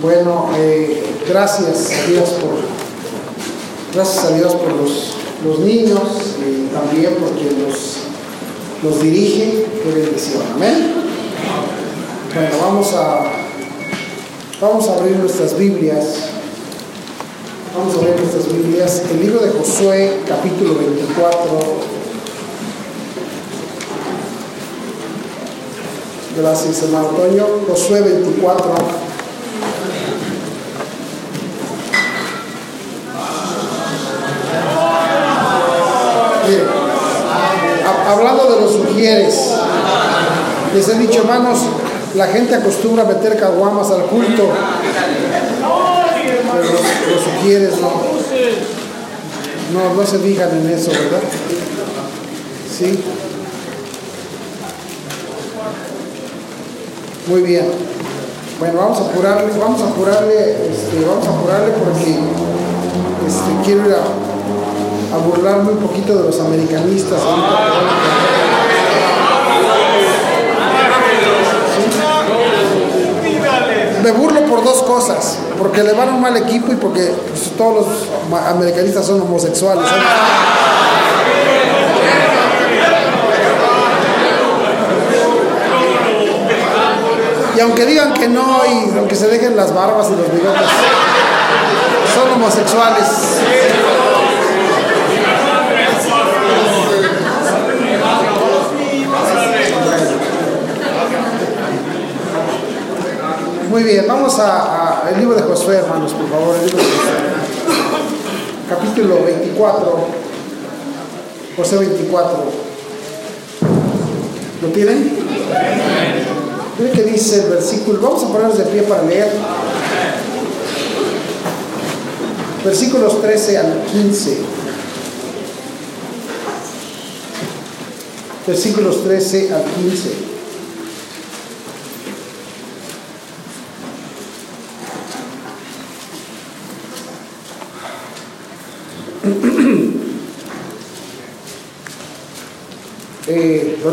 Bueno, eh, gracias a Dios por gracias a Dios por los, los niños y también porque los, los dirige. Qué bendición. Amén. Bueno, vamos a vamos a abrir nuestras Biblias. Vamos a abrir nuestras Biblias. El libro de Josué, capítulo 24. Gracias, hermano Antonio. Josué 24. Hablando de los sugieres, les he dicho, hermanos, la gente acostumbra meter caguamas al culto. Pero los, los sugieres no. No, no se fijan en eso, ¿verdad? Sí. Muy bien. Bueno, vamos a apurarle, vamos a apurarle, este, vamos a apurarle porque este, quiero ir a, a burlarme un poquito de los americanistas. Me burlo por dos cosas, porque le van a un mal equipo y porque pues, todos los americanistas son homosexuales. ¿sabes? Y aunque digan que no y aunque se dejen las barbas y los bigotes, son homosexuales. Muy bien, vamos a, a el libro de Josué, hermanos, por favor, el libro de Josué. Capítulo 24. José 24. ¿Lo tienen? Miren que dice el versículo, vamos a ponernos de pie para leer. Versículos 13 al 15. Versículos 13 al 15.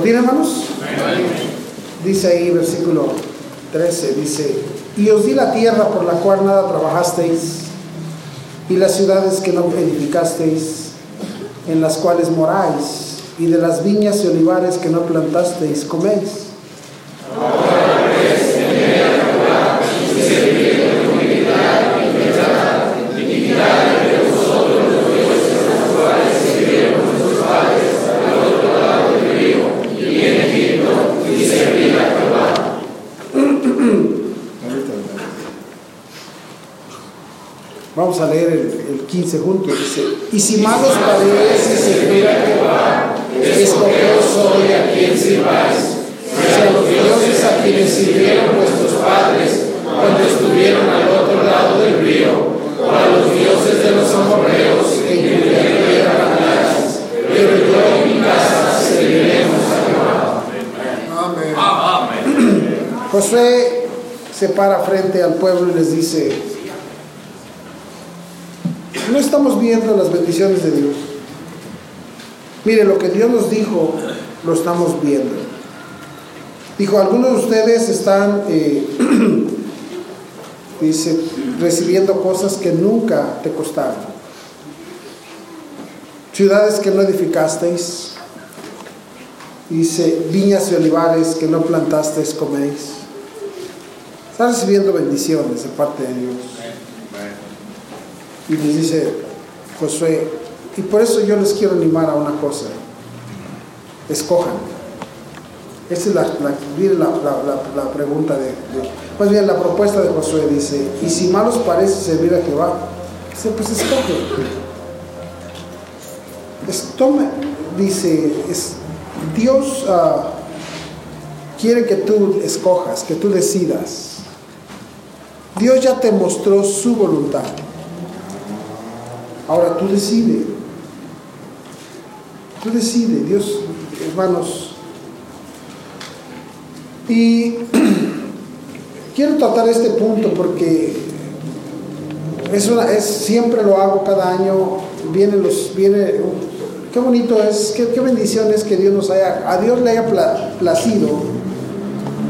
¿Lo tienen, hermanos? Dice ahí, versículo 13, dice, y os di la tierra por la cual nada trabajasteis, y las ciudades que no edificasteis, en las cuales moráis, y de las viñas y olivares que no plantasteis, coméis. Vamos a leer el, el 15 juntos. Dice, y si malos parece servir a Jehová, escogeos hoy a quien sirváis. Si a los dioses a quienes sirvieron vuestros padres cuando estuvieron al otro lado del río, o a los dioses de los amorreos en cuya tierra andáis. Pero yo y mi casa serviremos a Jehová. Josué se para frente al pueblo y les dice, no estamos viendo las bendiciones de Dios. Mire, lo que Dios nos dijo, lo estamos viendo. Dijo, algunos de ustedes están, eh, dice, recibiendo cosas que nunca te costaron. Ciudades que no edificasteis. Dice, viñas y olivares que no plantasteis, coméis. Están recibiendo bendiciones de parte de Dios. Y les dice Josué, y por eso yo les quiero animar a una cosa, escojan. Esa es la, la, la, pregunta de, de- más bien la propuesta de Josué dice, y si malos parece servir a Jehová, dice, pues escoge. Es, dice, Dios ah, quiere que tú escojas, que tú decidas. Dios ya te mostró su voluntad. Ahora tú decide. Tú decide, Dios, hermanos. Y quiero tratar este punto porque es una, es, siempre lo hago cada año. Vienen los, viene, qué bonito es, qué, bendición es que Dios nos haya, a Dios le haya pla- placido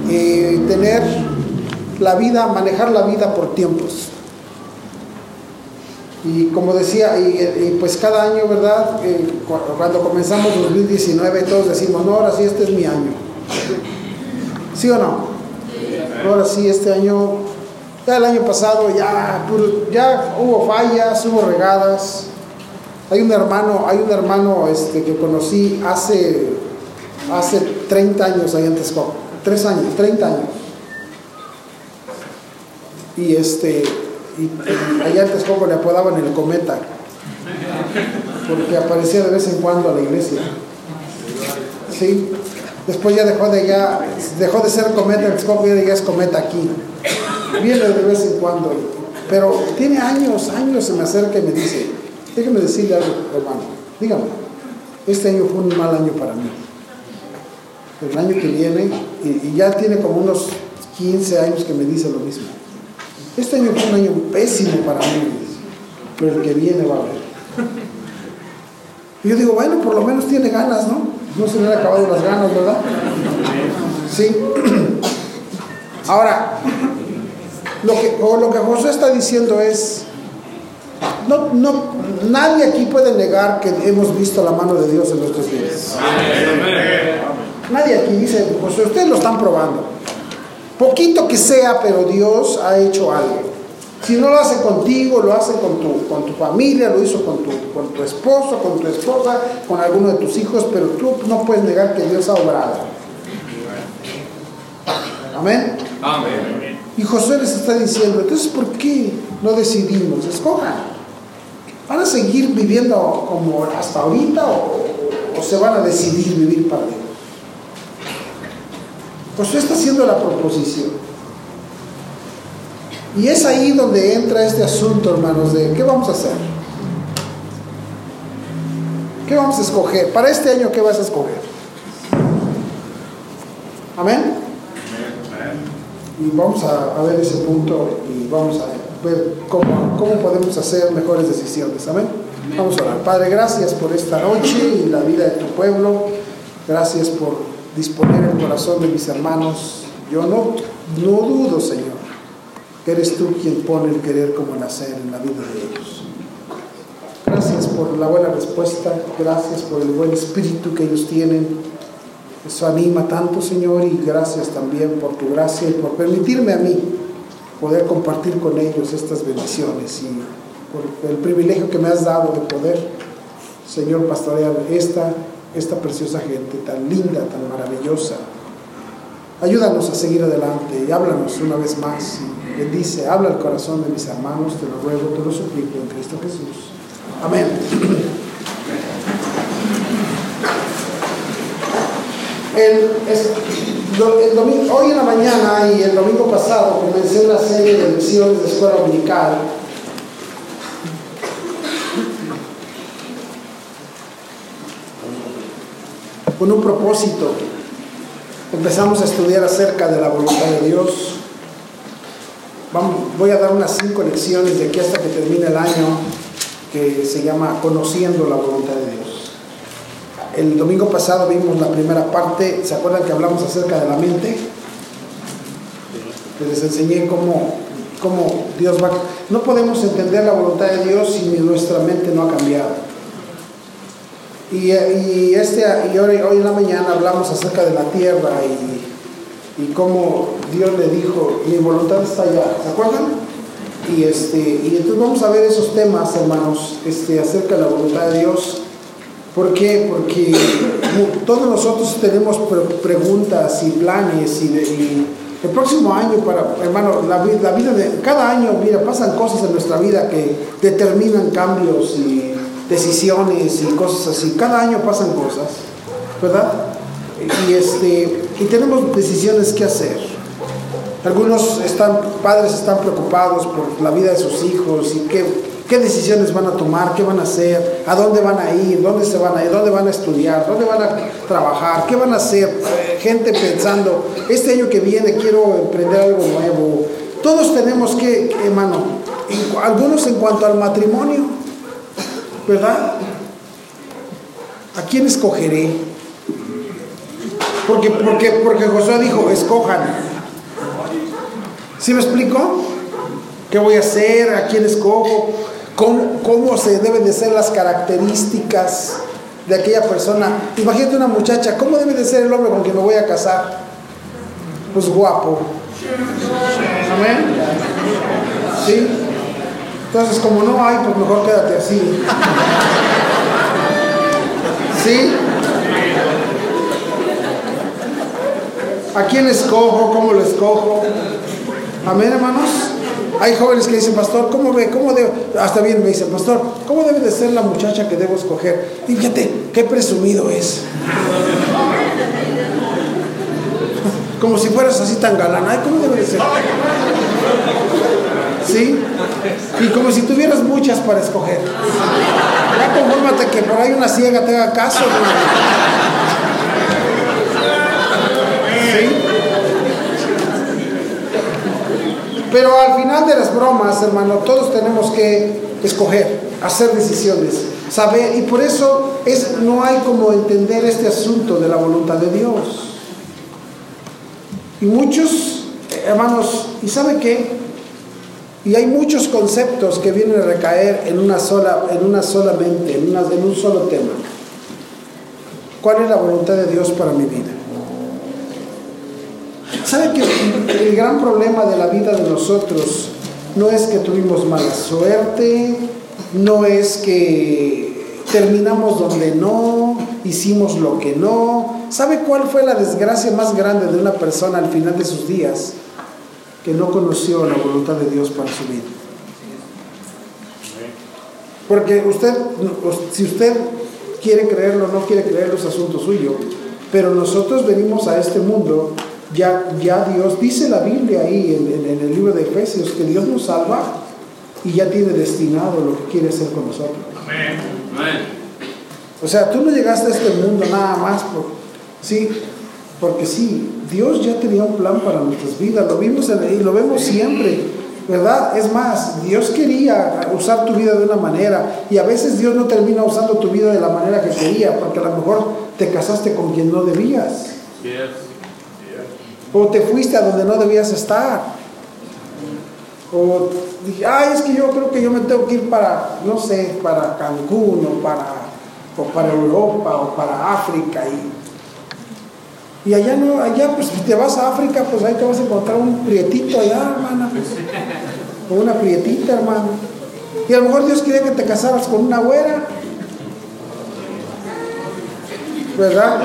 eh, tener la vida, manejar la vida por tiempos. Y como decía, y, pues cada año, ¿verdad? Eh, cuando comenzamos 2019 todos decimos, no, ahora sí, este es mi año. ¿Sí o no? Ahora sí, este año, ya el año pasado ya, ya hubo fallas, hubo regadas. Hay un hermano, hay un hermano este, que conocí hace, hace 30 años ahí en Texcoco. Tres años, 30 años. Y este, y, allá en Texcoco le apodaban el cometa, porque aparecía de vez en cuando a la iglesia. Sí, después ya dejó de ya, dejó de ser cometa en Texcoco y ya es cometa aquí. Viene de vez en cuando, pero tiene años, años se me acerca y me dice, déjeme decirle algo, hermano, dígame, este año fue un mal año para mí. El año que viene, y ya tiene como unos 15 años que me dice lo mismo este año fue un año pésimo para mí, pero el que viene va a ver. Y yo digo, bueno, por lo menos tiene ganas, ¿no? No se le han acabado las ganas, ¿verdad? Sí. Ahora, lo que, lo que José está diciendo es, no, no, nadie aquí puede negar que hemos visto la mano de Dios en nuestros días. Nadie aquí dice, José, ustedes lo están probando. Poquito que sea, pero Dios ha hecho algo. Si no lo hace contigo, lo hace con tu, con tu familia, lo hizo con tu, con tu esposo, con tu esposa, con alguno de tus hijos, pero tú no puedes negar que Dios ha obrado. Amén. Amén. Y José les está diciendo, entonces, ¿por qué no decidimos? Escojan. ¿Van a seguir viviendo como hasta ahorita o, o se van a decidir vivir para Dios? Josué está haciendo la proposición. Y es ahí donde entra este asunto, hermanos, de qué vamos a hacer. ¿Qué vamos a escoger? Para este año, ¿qué vas a escoger? Amén. Y vamos a, ver ese punto y vamos a ver cómo, cómo podemos hacer mejores decisiones. Amén. Vamos a orar. Padre, gracias por esta noche y la vida de tu pueblo. Gracias por disponer el corazón de mis hermanos. Yo no, no dudo, Señor, que eres tú quien pone el querer como el hacer en la vida de ellos. Gracias por la buena respuesta, gracias por el buen espíritu que ellos tienen. Eso anima tanto, Señor, y gracias también por tu gracia y por permitirme a mí poder compartir con ellos estas bendiciones y por el privilegio que me has dado de poder, Señor, pastorear esta esta preciosa gente tan linda, tan maravillosa. Ayúdanos a seguir adelante y háblanos una vez más. Y bendice, habla el corazón de mis hermanos, te lo ruego, te lo suplico en Cristo Jesús. Amén. hoy en la mañana y el domingo pasado comencé una serie de lecciones de escuela dominical con un propósito. Empezamos a estudiar acerca de la voluntad de Dios. Voy a dar unas cinco lecciones de aquí hasta que termine el año que se llama Conociendo la voluntad de Dios. El domingo pasado vimos la primera parte, ¿se acuerdan que hablamos acerca de la mente? les enseñé cómo, cómo Dios va... No podemos entender la voluntad de Dios si nuestra mente no ha cambiado. Y, este, y hoy, hoy, en la mañana hablamos acerca de la tierra y, y cómo Dios le dijo, mi voluntad está allá, ¿se acuerdan? Y, este, y entonces vamos a ver esos temas, hermanos, este, acerca de la voluntad de Dios. ¿Por qué? Porque todos nosotros tenemos preguntas y planes y, el próximo año para, hermano, la, vida cada año, mira, pasan cosas en nuestra vida que determinan cambios y decisiones y cosas así. Cada año pasan cosas, ¿verdad? Y, este, y tenemos decisiones que hacer. Algunos están, padres están preocupados por la vida de sus hijos y qué, qué decisiones van a tomar, qué van a hacer, a dónde van a ir, dónde se van a ir, dónde van a estudiar, dónde van a trabajar, qué van a hacer. Gente pensando, este año que viene quiero emprender algo nuevo. Todos tenemos que, hermano, algunos en cuanto al matrimonio, ¿verdad? ¿A quién escogeré? Porque, porque, porque Josué dijo, escojan. ¿Sí me explico? ¿Qué voy a hacer? ¿A quién escojo? ¿Cómo, cómo se deben de ser las características de aquella persona? Imagínate una muchacha, ¿cómo debe de ser el hombre con quien me voy a casar? Pues guapo. Amén. ¿Sí? Entonces, como no hay, pues mejor quédate así. ¿Sí? ¿A quién escojo? ¿Cómo lo escojo? Amén, hermanos. Hay jóvenes que dicen, pastor, ¿cómo ve? ¿Cómo debe? Hasta bien me dicen, pastor, ¿cómo debe de ser la muchacha que debo escoger? Y fíjate, qué presumido es. Como si fueras así tan galán. Ay, ¿cómo debe de ser? ¿Sí? Y como si tuvieras muchas para escoger. Ya confórmate que por ahí una ciega te haga caso. ¿Sí? Pero al final de las bromas, hermano, todos tenemos que escoger, hacer decisiones, saber, y por eso es, no hay como entender este asunto de la voluntad de Dios. Y muchos, hermanos, ¿y sabe qué? Y hay muchos conceptos que vienen a recaer en una sola, en una sola mente, en, una, en un solo tema. ¿Cuál es la voluntad de Dios para mi vida? ¿Sabe que el gran problema de la vida de nosotros no es que tuvimos mala suerte, no es que terminamos donde no, hicimos lo que no? ¿Sabe cuál fue la desgracia más grande de una persona al final de sus días? Que no conoció la voluntad de Dios para su vida. Porque usted, si usted quiere creerlo o no quiere creerlo, es asunto suyo. Pero nosotros venimos a este mundo ya, ya Dios, dice la Biblia ahí en, en, el libro de Efesios, que Dios nos salva y ya tiene destinado lo que quiere hacer con nosotros. Amén. O sea, tú no llegaste a este mundo nada más por, sí, porque sí, Dios ya tenía un plan para nuestras vidas, lo vimos en, y lo vemos siempre, ¿verdad? Es más, Dios quería usar tu vida de una manera y a veces Dios no termina usando tu vida de la manera que quería, porque a lo mejor te casaste con quien no debías. O te fuiste a donde no debías estar. O dije, ay, es que yo creo que yo me tengo que ir para, no sé, para Cancún o para, o para Europa o para África. Y, y allá no, allá pues si te vas a África, pues ahí te vas a encontrar un prietito allá, hermana. O una prietita, hermano. Y a lo mejor Dios quería que te casaras con una güera. ¿Verdad?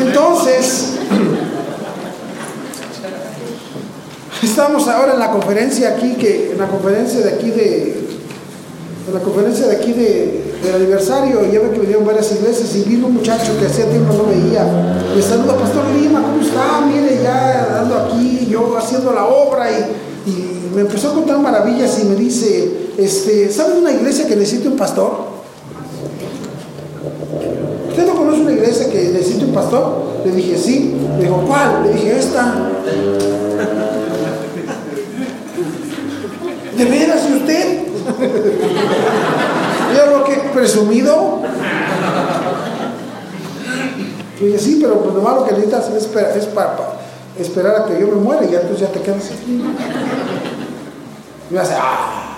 Entonces, estamos ahora en la conferencia aquí, que en la conferencia de aquí de, en la conferencia de aquí de, del aniversario, ya ve que vinieron varias iglesias y vino un muchacho que hacía tiempo no veía. Me saluda, Pastor Lima, ¿cómo está? Mire, ya ando aquí, yo haciendo la obra y, y me empezó a contar maravillas y me dice, este, ¿sabe una iglesia que necesita un pastor? ¿Usted no conoce una iglesia que necesita un pastor? Le dije, sí. Le dijo, ¿cuál? Le dije, esta. ¿De veras y usted? Yo lo que presumido. Le dije, sí, pero pues lo malo que necesitas es, es para, esperar a que yo me muera y ya tú ya te quedas aquí. Y me hace, ¡ah!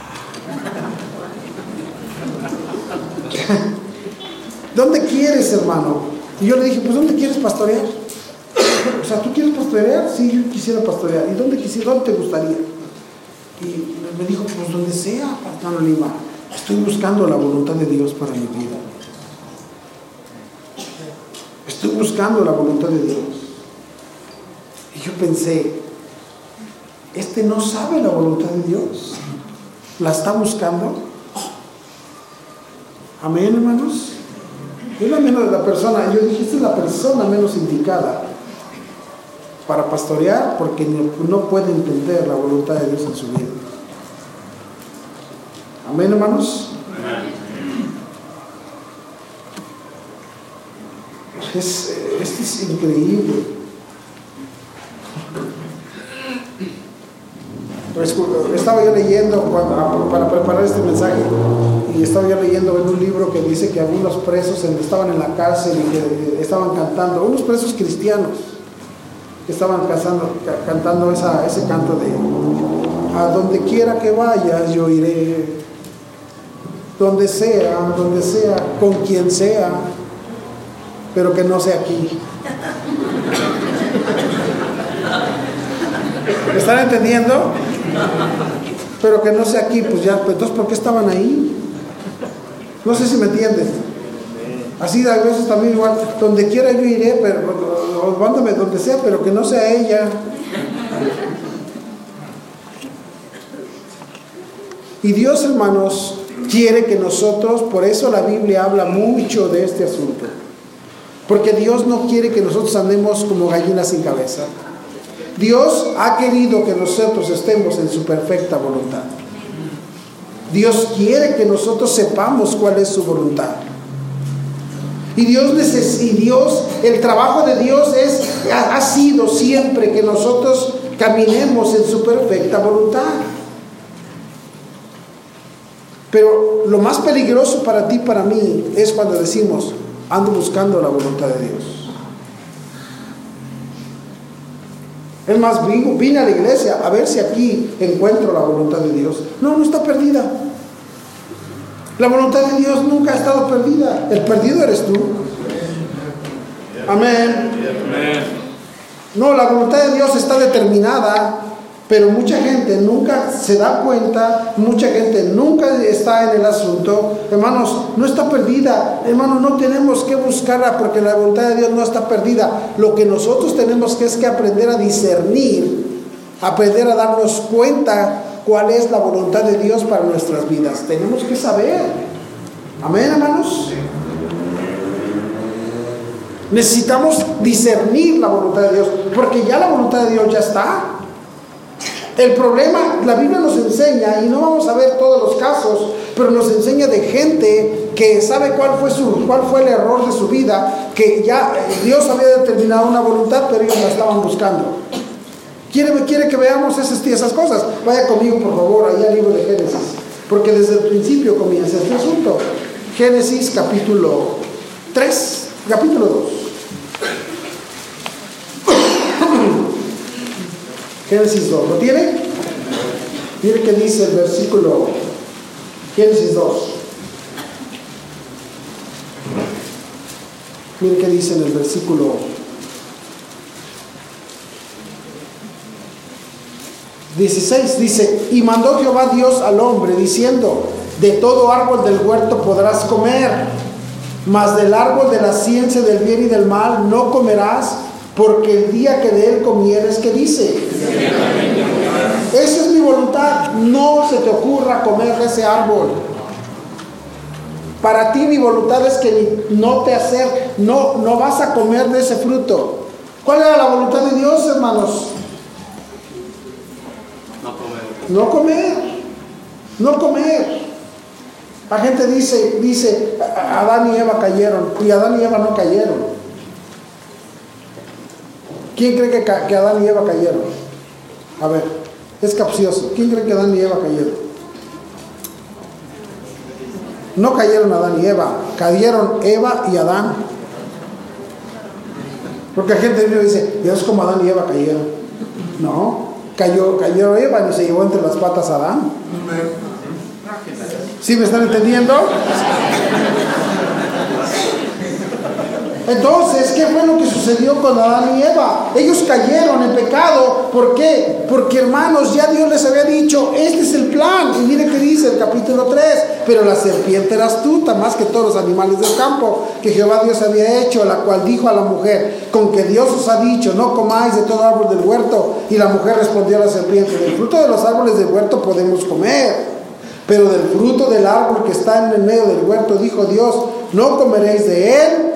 ¿Dónde quieres, hermano? Y yo le dije, pues ¿dónde quieres pastorear? O sea, ¿tú quieres pastorear? Sí, yo quisiera pastorear. ¿Y dónde, quisiera, dónde te gustaría? Y me dijo, pues donde sea, Pastor Lima. Estoy buscando la voluntad de Dios para mi vida. Estoy buscando la voluntad de Dios. Y yo pensé, este no sabe la voluntad de Dios. ¿La está buscando? Amén, hermanos. Es la menos la persona, yo dije, esta es la persona menos indicada para pastorear porque no, puede entender la voluntad de Dios en su vida. Amén, hermanos. Es, esto es increíble. Estaba yo leyendo para preparar este mensaje y estaba yo leyendo en un libro que dice que algunos presos estaban en la cárcel y que estaban cantando, unos presos cristianos, estaban cantando, cantando ese canto de a donde quiera que vayas yo iré, donde sea, donde sea, con quien sea, pero que no sea aquí. ¿Me están entendiendo? Pero que no sea aquí, pues ya, pues entonces ¿por qué estaban ahí? No sé si me entienden. Así a veces también igual, donde quiera yo iré, pero mándame donde sea, pero que no sea ella. Y Dios, hermanos, quiere que nosotros, por eso la Biblia habla mucho de este asunto. Porque Dios no quiere que nosotros andemos como gallinas sin cabeza. Dios ha querido que nosotros estemos en su perfecta voluntad. Dios quiere que nosotros sepamos cuál es su voluntad. Y Dios, y Dios, el trabajo de Dios es, ha sido siempre que nosotros caminemos en su perfecta voluntad. Pero lo más peligroso para ti, para mí, es cuando decimos, ando buscando la voluntad de Dios. Es más, vine a la iglesia a ver si aquí encuentro la voluntad de Dios. No, no está perdida. La voluntad de Dios nunca ha estado perdida. El perdido eres tú. Amén. No, la voluntad de Dios está determinada pero mucha gente nunca se da cuenta, mucha gente nunca está en el asunto. Hermanos, no está perdida. Hermanos, no tenemos que buscarla porque la voluntad de Dios no está perdida. Lo que nosotros tenemos que es que aprender a discernir, aprender a darnos cuenta cuál es la voluntad de Dios para nuestras vidas. Tenemos que saber. Amén, hermanos. Necesitamos discernir la voluntad de Dios, porque ya la voluntad de Dios ya está. El problema, la Biblia nos enseña, y no vamos a ver todos los casos, pero nos enseña de gente que sabe cuál fue, su, cuál fue el error de su vida, que ya Dios había determinado una voluntad, pero ellos la estaban buscando. ¿Quiere, que veamos esas, esas cosas? Vaya conmigo, por favor, ahí al libro de Génesis, porque desde el principio comienza este asunto. Génesis capítulo 3, capítulo 2. Génesis 2. ¿Lo tiene? Mire que dice el versículo Génesis 2. Mire que dice en el versículo 16 dice, y mandó Jehová Dios al hombre diciendo, de todo árbol del huerto podrás comer, mas del árbol de la ciencia del bien y del mal no comerás, porque el día que de él comieres, ¿qué dice? Esa es mi voluntad. No se te ocurra comer de ese árbol. Para ti mi voluntad es que no te hacer, no, no vas a comer de ese fruto. ¿Cuál era la voluntad de Dios, hermanos? No comer. No comer. No comer. La gente dice, dice, Adán y Eva cayeron, y Adán y Eva no cayeron. ¿Quién cree que, que Adán y Eva cayeron? A ver, es capcioso. ¿Quién cree que Adán y Eva cayeron? No cayeron Adán y Eva, cayeron Eva y Adán. Porque la gente dice, Dios como Adán y Eva cayeron. No, cayó, cayó Eva y se llevó entre las patas a Adán. ¿Sí me están entendiendo? Entonces, ¿qué fue lo que sucedió con Adán y Eva? Ellos cayeron en pecado. ¿Por qué? Porque hermanos, ya Dios les había dicho, este es el plan. Y mire qué dice el capítulo 3. Pero la serpiente era astuta más que todos los animales del campo que Jehová Dios había hecho, la cual dijo a la mujer, con que Dios os ha dicho, no comáis de todo árbol del huerto. Y la mujer respondió a la serpiente, del fruto de los árboles del huerto podemos comer. Pero del fruto del árbol que está en el medio del huerto, dijo Dios, no comeréis de él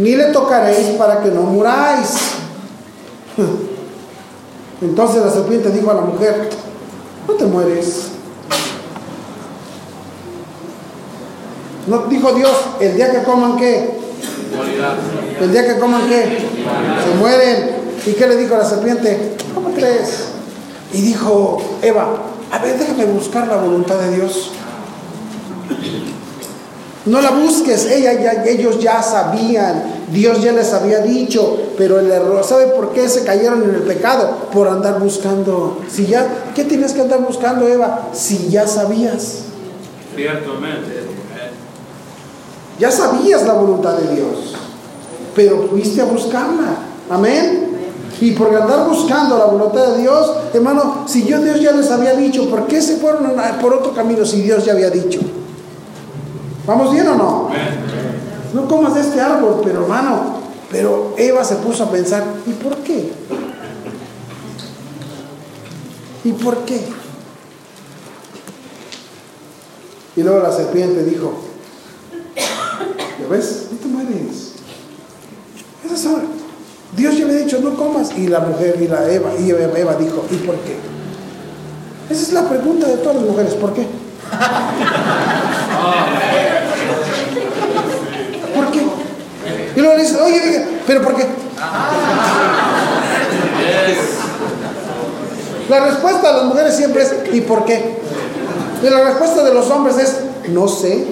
ni le tocaréis para que no muráis. Entonces la serpiente dijo a la mujer, no te mueres. No dijo Dios, el día que coman qué? El día que coman qué? Se mueren. ¿Y qué le dijo a la serpiente? ¿Cómo crees? Y dijo Eva, a ver, déjame buscar la voluntad de Dios. No la busques, ella, ya, ellos ya sabían, Dios ya les había dicho, pero el error, ¿sabe por qué se cayeron en el pecado? Por andar buscando. Si ya, ¿qué tienes que andar buscando, Eva? Si ya sabías. Ciertamente. Ya sabías la voluntad de Dios, pero fuiste a buscarla. Amén. Y por andar buscando la voluntad de Dios, hermano, si yo Dios ya les había dicho, ¿por qué se fueron por otro camino si Dios ya había dicho? ¿Vamos bien o no? No comas de este árbol, pero hermano, pero Eva se puso a pensar, ¿y por qué? ¿Y por qué? Y luego la serpiente dijo, ¿ya ves? No te mueres. Esas son. Dios ya le ha dicho, no comas. Y la mujer, y la Eva, y Eva dijo, ¿y por qué? Esa es la pregunta de todas las mujeres, ¿por qué? ¿Por qué? Y luego le dice, oye, diga, ¿pero por qué? La respuesta de las mujeres siempre es, ¿y por qué? Y la respuesta de los hombres es, no sé.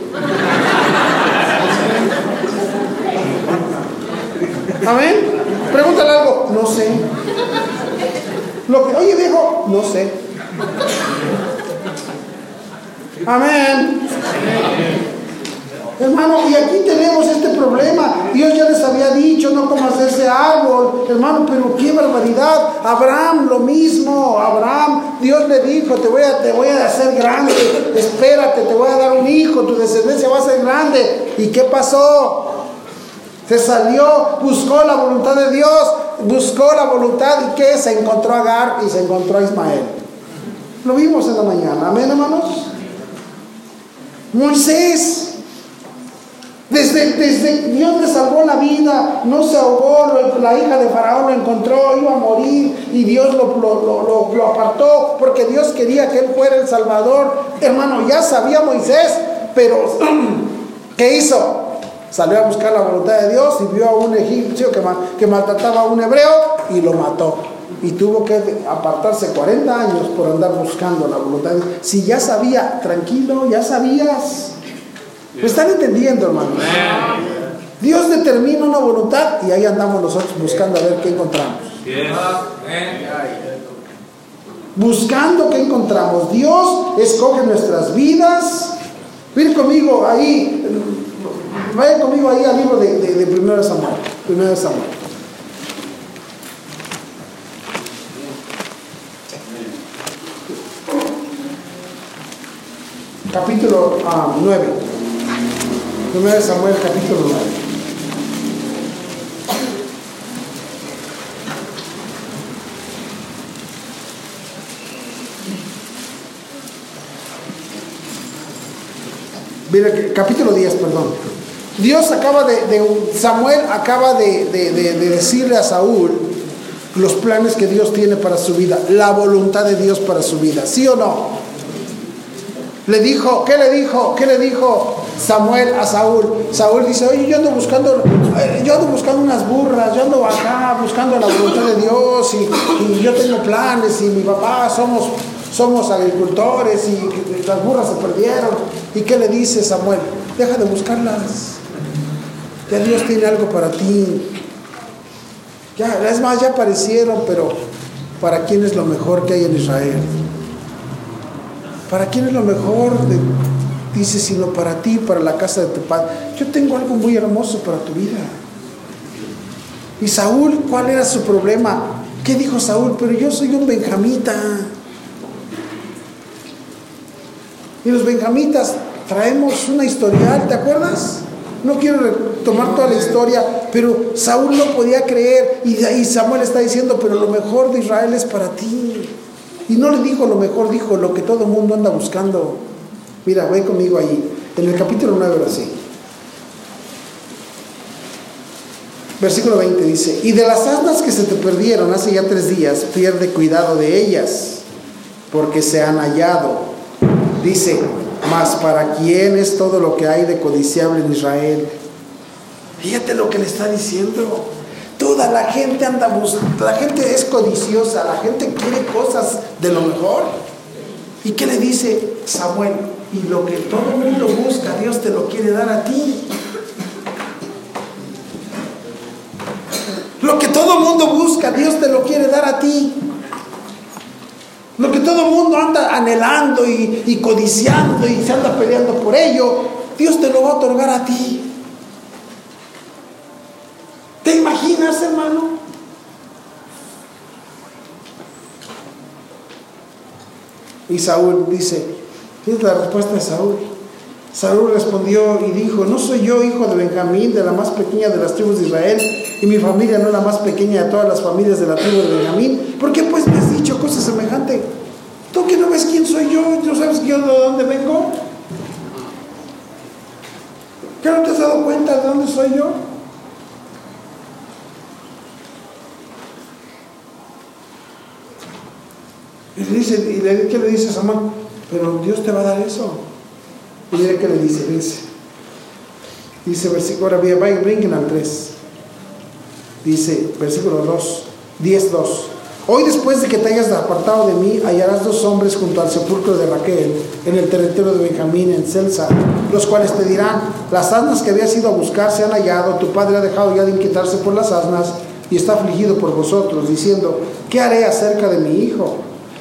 Amén. Pregúntale algo, no sé. Lo que, oye viejo, no sé. Amén. Hermano, y aquí tenemos este problema. Dios ya les había dicho, no comas de ese árbol. Hermano, pero qué barbaridad. Abraham lo mismo. Abraham, Dios le dijo, te voy a, te voy a hacer grande. Espérate, te voy a dar un hijo. Tu descendencia va a ser grande. ¿Y qué pasó? Se salió, buscó la voluntad de Dios, buscó la voluntad y que se encontró a Agar y se encontró a Ismael. Lo vimos en la mañana. Amén, hermanos. Moisés desde, desde, Dios le salvó la vida, no se ahogó, la hija de Faraón lo encontró, iba a morir y Dios lo, lo, lo, apartó porque Dios quería que él fuera el Salvador. Hermano, ya sabía Moisés, pero ¿qué hizo? Salió a buscar la voluntad de Dios y vio a un egipcio que, que maltrataba a un hebreo y lo mató. Y tuvo que apartarse 40 años por andar buscando la voluntad de Dios. Si ya sabía, tranquilo, ya sabías. ¿Me están entendiendo, hermano? Dios determina una voluntad y ahí andamos nosotros buscando a ver qué encontramos. Buscando qué encontramos. Dios escoge nuestras vidas. Ven conmigo ahí, vayan conmigo ahí al libro de, de, de 1 Samuel. 1 Samuel. Capítulo 9. Ah, 1 Samuel capítulo 9. Mira, capítulo 10, perdón. Dios acaba de, Samuel acaba de, de, decirle a Saúl los planes que Dios tiene para su vida, la voluntad de Dios para su vida, ¿sí o no? Le dijo, ¿qué le dijo? ¿Qué le dijo Samuel a Saúl? Saúl dice, oye, yo ando buscando, eh, yo ando buscando unas burras, yo ando acá buscando la voluntad de Dios y, yo tengo planes y mi papá somos, somos agricultores y las burras se perdieron. ¿Y qué le dice Samuel? Deja de buscarlas. Ya Dios tiene algo para ti. Ya, es más, ya aparecieron, pero ¿para quién es lo mejor que hay en Israel? ¿Para quién es lo mejor? Dice, sino para ti, para la casa de tu padre. Yo tengo algo muy hermoso para tu vida. Y Saúl, ¿cuál era su problema? ¿Qué dijo Saúl? Pero yo soy un benjamita. Y los benjamitas traemos una historial, ¿te acuerdas? No quiero tomar toda la historia, pero Saúl no podía creer y, y Samuel está diciendo, pero lo mejor de Israel es para ti. Y no le dijo lo mejor, dijo lo que todo el mundo anda buscando. Mira, ve conmigo ahí, en el capítulo 9, ahora sí. Versículo 20 dice, y de las asnas que se te perdieron hace ya tres días, pierde cuidado de ellas, porque se han hallado. Dice, mas para quién es todo lo que hay de codiciable en Israel. Fíjate lo que le está diciendo. Toda la gente anda buscando, la gente es codiciosa, la gente quiere cosas de lo mejor. ¿Y qué le dice Samuel? Y lo que todo el mundo busca, Dios te lo quiere dar a ti. cerca, Dios te lo quiere dar a ti. Lo que todo el mundo anda anhelando y, y codiciando y se anda peleando por ello, Dios te lo va a otorgar a ti. ¿Te imaginas, hermano? Y Saúl dice, es la respuesta de Saúl. Saúl respondió y dijo, no soy yo hijo de Benjamín, de la más pequeña de las tribus de Israel, y mi familia no es la más pequeña de todas las familias de la tribu de Benjamín. ¿Por qué pues me has dicho cosas semejantes? ¿Tú que no ves quién soy yo? ¿No sabes yo de dónde vengo? ¿Qué no te has dado cuenta de dónde soy yo? Y le dice, ¿qué le dice Samuel? Pero Dios te va a dar eso. Y mire qué le dice, dice. Dice versículo, ahora brinquen al 3. Dice, versículo 2, 10, 2. Hoy después de que te hayas apartado de mí, hallarás dos hombres junto al sepulcro de Raquel, en el territorio de Benjamín, en Celsa, los cuales te dirán, las asnas que habías ido a buscar se han hallado, tu padre ha dejado ya de inquietarse por las asnas y está afligido por vosotros, diciendo, ¿qué haré acerca de mi hijo?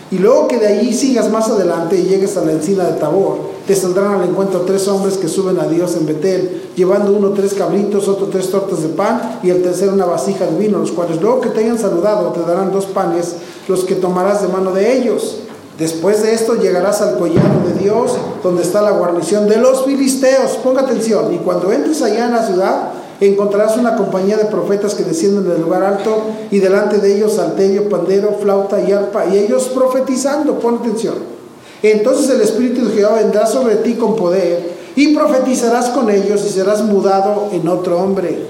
Y luego que de allí sigas más adelante y llegues a la encina de Tabor, te saldrán al encuentro tres hombres que suben a Dios en Betel, llevando uno tres cabritos, otro tres tortas de pan y el tercero una vasija de vino, los cuales luego que te hayan saludado te darán dos panes, los que tomarás de mano de ellos. Después de esto llegarás al collado de Dios, donde está la guarnición de los filisteos. Ponga atención, y cuando entres allá en la ciudad, encontrarás una compañía de profetas que descienden del lugar alto y delante de ellos salterio, pandero, flauta y arpa, y ellos profetizando, pon atención. Entonces el Espíritu de Jehová vendrá sobre ti con poder y profetizarás con ellos y serás mudado en otro hombre.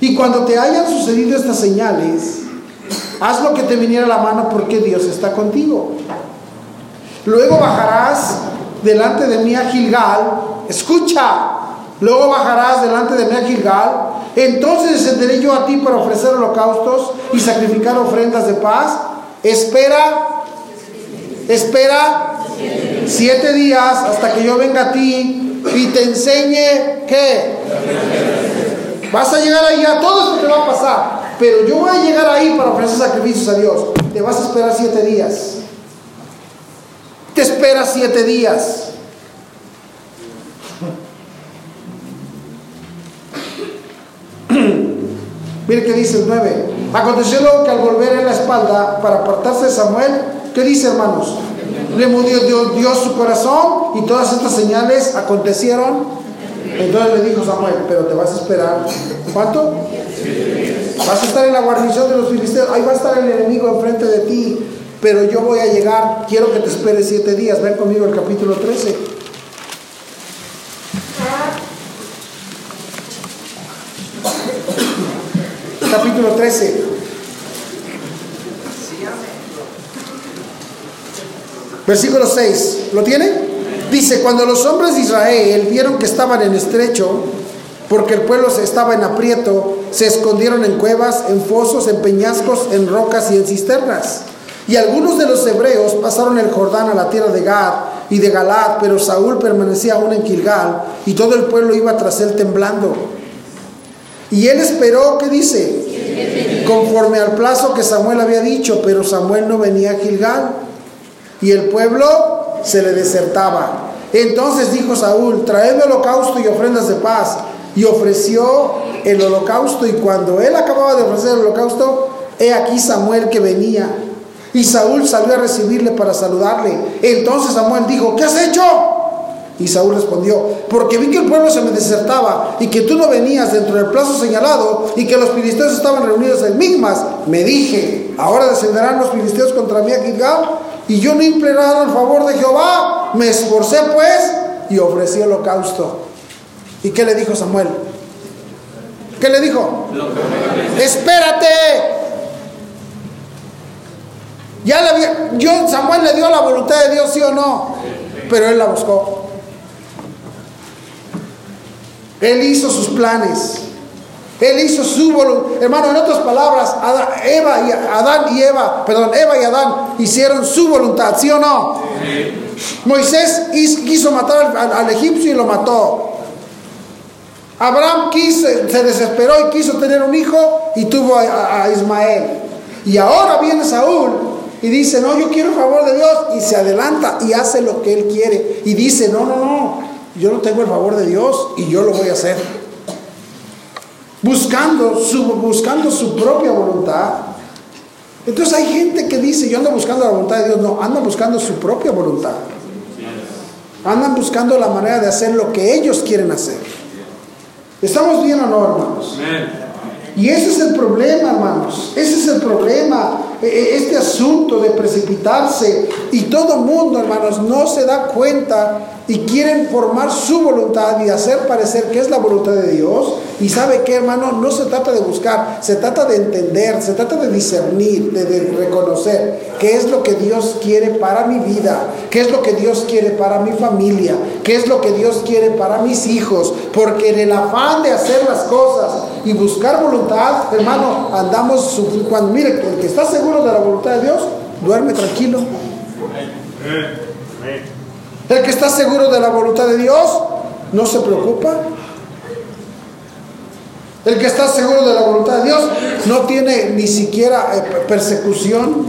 Y cuando te hayan sucedido estas señales, haz lo que te viniera a la mano porque Dios está contigo. Luego bajarás delante de mí a Gilgal, escucha, Luego bajarás delante de mí a Gilgal. Entonces descenderé yo a ti para ofrecer holocaustos y sacrificar ofrendas de paz. Espera, espera siete días hasta que yo venga a ti y te enseñe que vas a llegar ahí a todo esto te va a pasar. Pero yo voy a llegar ahí para ofrecer sacrificios a Dios. Te vas a esperar siete días. Te esperas siete días. Mire dice el 9. Aconteció luego que al volver en la espalda para apartarse de Samuel, ¿qué dice hermanos? Le movió Dios, su corazón y todas estas señales acontecieron. Entonces le dijo Samuel, pero te vas a esperar. ¿Cuánto? Vas a estar en la guarnición de los filisteos. Ahí va a estar el enemigo enfrente de ti. Pero yo voy a llegar. Quiero que te esperes siete días. Ven conmigo al capítulo 13. Capítulo 13. Versículo 6. ¿Lo tiene? Dice, cuando los hombres de Israel vieron que estaban en estrecho, porque el pueblo estaba en aprieto, se escondieron en cuevas, en fosos, en peñascos, en rocas y en cisternas. Y algunos de los hebreos pasaron el Jordán a la tierra de Gad y de Galad, pero Saúl permanecía aún en Gilgal y todo el pueblo iba tras él temblando. Y él esperó, ¿qué dice? Conforme al plazo que Samuel había dicho, pero Samuel no venía a Gilgal. Y el pueblo se le desertaba. Entonces dijo Saúl, traedme holocausto y ofrendas de paz. Y ofreció el holocausto. Y cuando él acababa de ofrecer el holocausto, he aquí Samuel que venía. Y Saúl salió a recibirle para saludarle. Entonces Samuel dijo, ¿qué has hecho? Y Saúl respondió, porque vi que el pueblo se me desertaba y que tú no venías dentro del plazo señalado y que los filisteos estaban reunidos en Migmas, me dije, ahora descenderán los filisteos contra mí a Gilgal y yo no implorado el favor de Jehová, me esforcé pues y ofrecí holocausto. ¿Y qué le dijo Samuel? ¿Qué le dijo? Espérate. Ya le había, yo, Samuel le dio la voluntad de Dios, sí o no, pero él la buscó. Él hizo sus planes. Él hizo su voluntad. Hermano, en otras palabras, Adán, Eva y Adán y Eva, perdón, Eva y Adán hicieron su voluntad, ¿sí o no? Moisés quiso matar al, egipcio y lo mató. Abraham quiso, se desesperó y quiso tener un hijo y tuvo a, a Ismael. Y ahora viene Saúl y dice, no, yo quiero el favor de Dios. Y se adelanta y hace lo que él quiere. Y dice, no, no, no, yo no tengo el favor de Dios y yo lo voy a hacer. Buscando su, buscando su propia voluntad. Entonces hay gente que dice, yo ando buscando la voluntad de Dios. No, andan buscando su propia voluntad. Andan buscando la manera de hacer lo que ellos quieren hacer. ¿Estamos bien o no, hermanos? Y ese es el problema, hermanos. Ese es el problema. E, e, este asunto de precipitarse. Y todo mundo, hermanos, no se da cuenta y quieren formar su voluntad y hacer parecer que es la voluntad de Dios. Y sabe que, hermano, no se trata de buscar, se trata de entender, se trata de discernir, de, reconocer qué es lo que Dios quiere para mi vida, qué es lo que Dios quiere para mi familia, qué es lo que Dios quiere para mis hijos. Porque en el afán de hacer las cosas y buscar voluntad, hermano, andamos, cuando mire, el que está seguro de la voluntad de Dios, duerme tranquilo. El que está seguro de la voluntad de Dios no se preocupa. El que está seguro de la voluntad de Dios no tiene ni siquiera eh, persecución.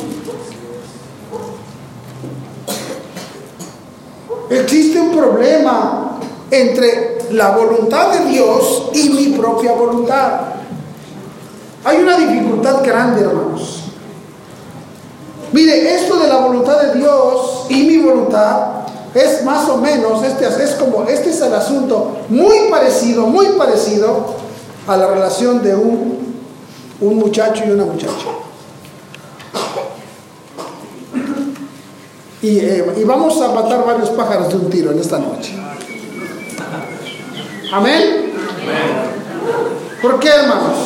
Existe un problema entre la voluntad de Dios y mi propia voluntad. Hay una dificultad grande, hermanos. Mire, esto de la voluntad de Dios y mi voluntad es más o menos, este es como, este es el asunto muy parecido, muy parecido a la relación de un, un muchacho y una muchacha. Y, eh, y, vamos a matar varios pájaros de un tiro en esta noche. Amén. ¿Por qué, hermanos?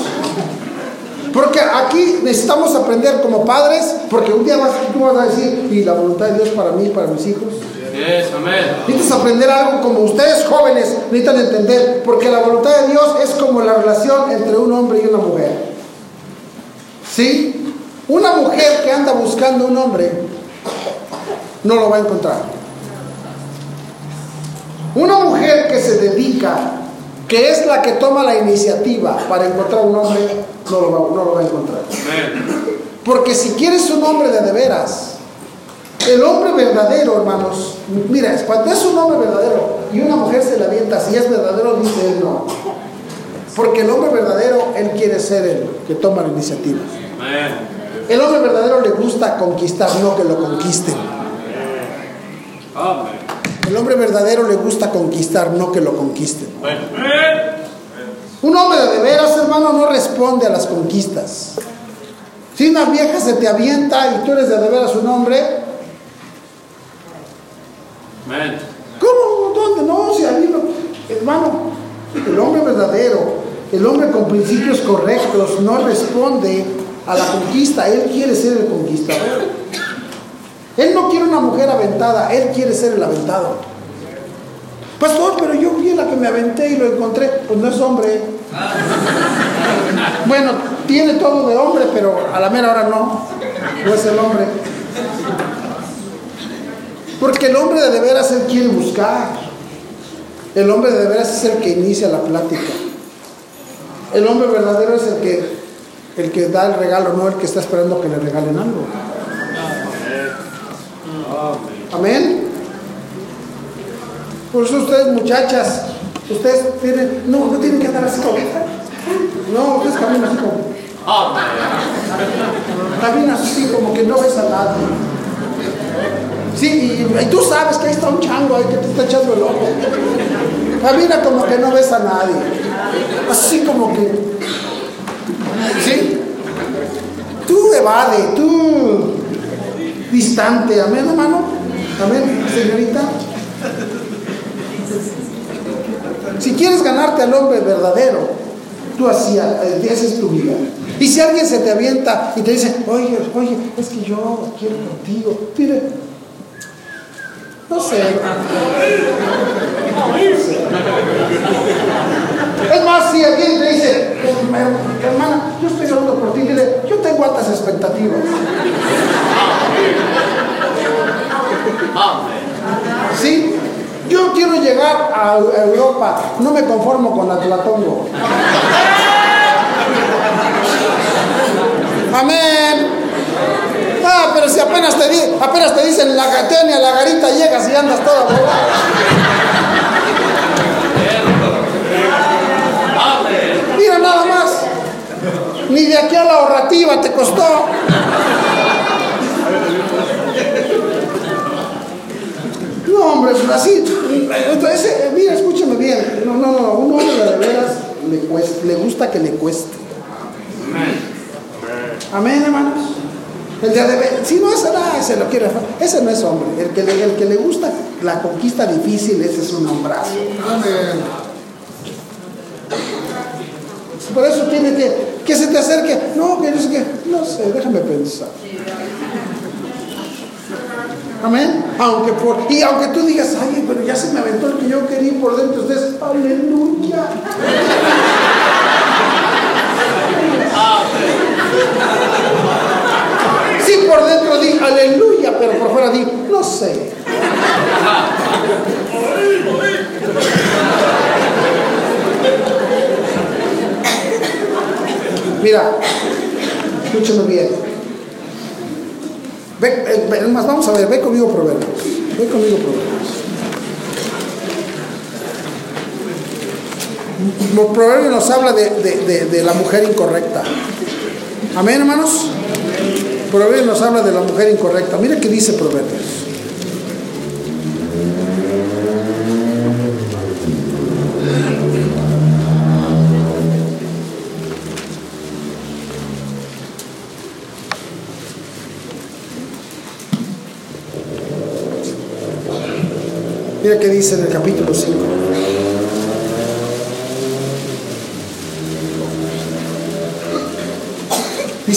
Porque aquí necesitamos aprender como padres, porque un día vas, tú vas a decir, y la voluntad de Dios para mí, para mis hijos. Yes. Necesitas aprender algo como ustedes jóvenes necesitan entender, porque la voluntad de Dios es como la relación entre un hombre y una mujer. ¿Sí? Una mujer que anda buscando un hombre no lo va a encontrar. Una mujer que se dedica, que es la que toma la iniciativa para encontrar un hombre, no lo va, no lo va a encontrar. Porque si quieres un hombre de de veras, el hombre verdadero, hermanos, mira, cuando es un hombre verdadero y una mujer se le avienta, si es verdadero, dice él no. Porque el hombre verdadero, él quiere ser el que toma la iniciativa. El hombre verdadero le gusta conquistar, no que lo conquisten. El hombre verdadero le gusta conquistar, no que lo conquisten. Un hombre de veras, hermano, no responde a las conquistas. Si una vieja se te avienta y tú eres de, de veras un hombre, ¿Cómo? ¿Dónde? No, si ahí no. Hermano, el hombre verdadero, el hombre con principios correctos, no responde a la conquista. Él quiere ser el conquistador. Él no quiere una mujer aventada, él quiere ser el aventado. Pastor, pero yo fui la que me aventé y lo encontré. Pues no es hombre. Bueno, tiene todo de hombre, pero a la mera hora no. No es el hombre. Porque el hombre de, veras él quiere buscar. El hombre de, veras es el que inicia la plática. El hombre verdadero es el que el que da el regalo, no el que está esperando que le regalen algo. Amén. Por eso ustedes muchachas, ustedes tienen, no, no tienen que andar así como, no, ustedes caminan así como, Amén. caminan así como que no ves a nadie. Sí, y, tú sabes que ahí está un chango ahí que te está echando el ojo. Camina como que no ves a nadie. Así como que, ¿sí? Tú evade, tú distante. Amén, hermano. Amén, señorita. Si quieres ganarte al hombre verdadero, tú así, eh, esa es tu vida. Y si alguien se te avienta y te dice, oye, oye, es que yo quiero contigo, mire, no sé. Es más, si alguien te dice, hermana, yo estoy orando por ti, dile, yo tengo altas expectativas. ¿Sí? Yo quiero llegar a Europa, no me conformo con Atlatongo. Amén. Ah, pero si apenas te, di- apenas te dicen la gatenia, la garita, llegas y andas toda. Mira nada más. Ni de aquí a la ahorrativa te costó. No, hombre, pues así. Entonces, mira, escúchame bien. No, no, no. Un hombre de veras le, le gusta que le cueste. Amén, hermanos. El de, de- si no ese, nada, ese lo quiere. Ese no es hombre. El que, le, el que le gusta la conquista difícil, ese es un hombrazo. Por eso tiene que, que se te acerque. No, que no sé qué. No sé, déjame pensar. Amén. Aunque por, y aunque tú digas, ay, pero ya se me aventó el que yo quería por dentro, ustedes, aleluya. Por dentro di aleluya, pero por fuera di, no sé. Mira, escúchame bien. Ve, eh, más, vamos a ver, ve conmigo Proverbios. Ve conmigo Proverbios. Proverbios nos habla de- de- de la mujer incorrecta. Amén, hermanos. Proverbios nos habla de la mujer incorrecta. Mira qué dice Proverbios. Mira qué dice en el capítulo 5.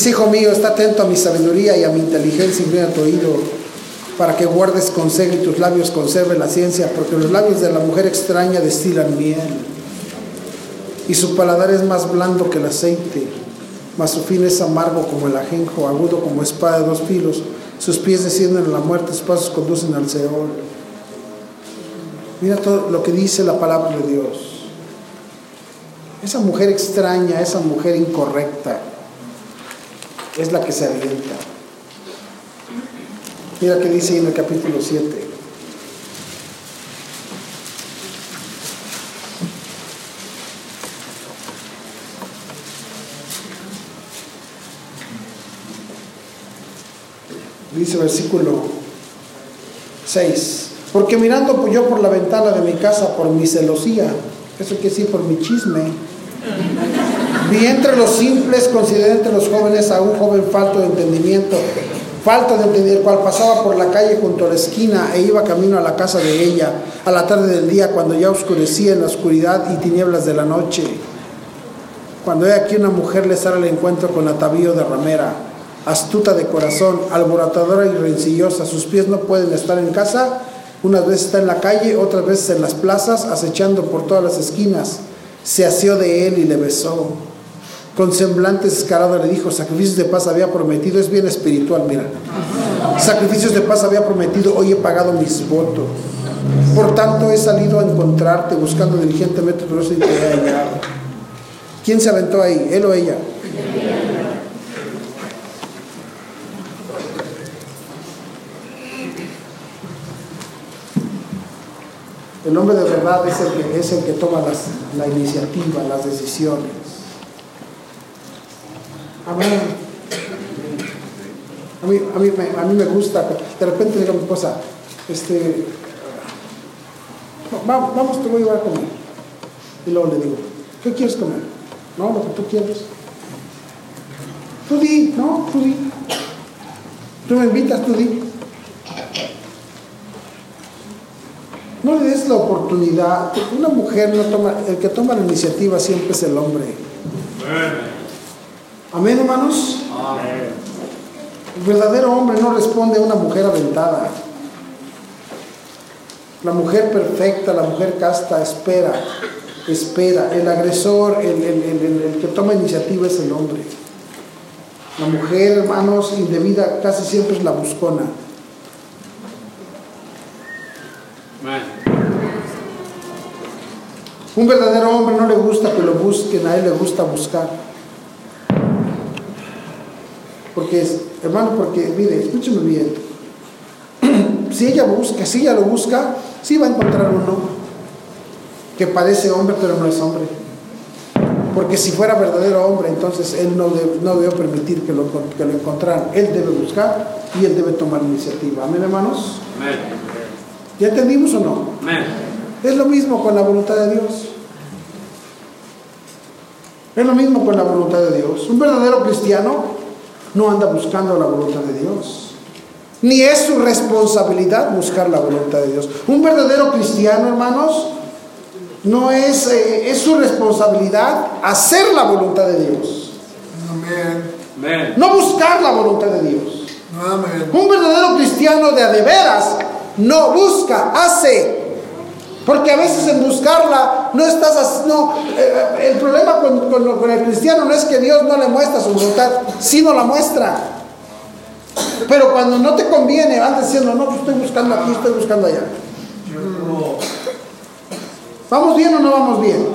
Hijo mío, está atento a mi sabiduría y a mi inteligencia y a tu oído, para que guardes consejo y tus labios conserven la ciencia, porque los labios de la mujer extraña destilan miel, y su paladar es más blando que el aceite, mas su fin es amargo como el ajenjo, agudo como espada de dos filos, sus pies descienden a la muerte, sus pasos conducen al Seol. Mira todo lo que dice la palabra de Dios. Esa mujer extraña, esa mujer incorrecta, es la que se avienta. Mira que dice en el capítulo 7. Dice versículo 6. Porque mirando yo por la ventana de mi casa por mi celosía, eso quiere decir por mi chisme, Vi entre los simples, consideré entre los jóvenes a un joven falto de entendimiento, falto de entender, el cual pasaba por la calle junto a la esquina e iba camino a la casa de ella a la tarde del día, cuando ya oscurecía en la oscuridad y tinieblas de la noche. Cuando he aquí una mujer le sale al encuentro con atavío de ramera, astuta de corazón, alborotadora y rencillosa, sus pies no pueden estar en casa, unas veces está en la calle, otras veces en las plazas, acechando por todas las esquinas. Se asió de él y le besó. Con semblante descarado le dijo, sacrificios de paz había prometido, es bien espiritual, mira. Sacrificios de paz había prometido, hoy he pagado mis votos. Por tanto he salido a encontrarte, buscando diligentemente tu rostro y te he hallado. ¿Quién se aventó ahí? ¿Él o ella? El hombre de verdad es el que, es el que toma las- la iniciativa, las decisiones. A mí, a, mí, a mí me gusta, de repente digo a mi esposa, este, "Va- vamos, te voy a llevar a comer. Y luego le digo, ¿qué quieres comer? No, lo que tú quieres. Tú di, no, tú di. Tú me invitas, tú di. No le des la oportunidad. Una mujer no toma, el que toma la iniciativa siempre es el hombre. Amén, hermanos. El verdadero hombre no responde a una mujer aventada. La mujer perfecta, la mujer casta, espera, espera. El agresor, el, que toma iniciativa es el hombre. La mujer, hermanos, indebida casi siempre es la buscona. Un verdadero hombre no le gusta que lo busquen, a él le gusta buscar. Porque, hermano, porque, mire, escúcheme bien. Si ella busca, si ella lo busca, sí va a encontrar uno que parece hombre, pero no es hombre. Porque si fuera verdadero hombre, entonces él no, debe, no debe permitir que lo, que lo encontraran. Él debe buscar y él debe tomar iniciativa. Amén, hermanos. Amén. ¿Ya entendimos o no? Amén. Es lo mismo con la voluntad de Dios. Es lo mismo con la voluntad de Dios. Un verdadero cristiano no anda buscando la voluntad de Dios. Ni es su responsabilidad buscar la voluntad de Dios. Un verdadero cristiano, hermanos, no es, eh, es su responsabilidad hacer la voluntad de Dios. Amén. Amén. No buscar la voluntad de Dios. Amén. Un verdadero cristiano de a de veras no busca, hace. Porque a veces en buscarla no estás, no, eh, el problema con, el cristiano no es que Dios no le muestra su voluntad, sí no la muestra. Pero cuando no te conviene, van diciendo, no, pues estoy buscando aquí, estoy buscando allá. ¿Vamos bien o no vamos bien?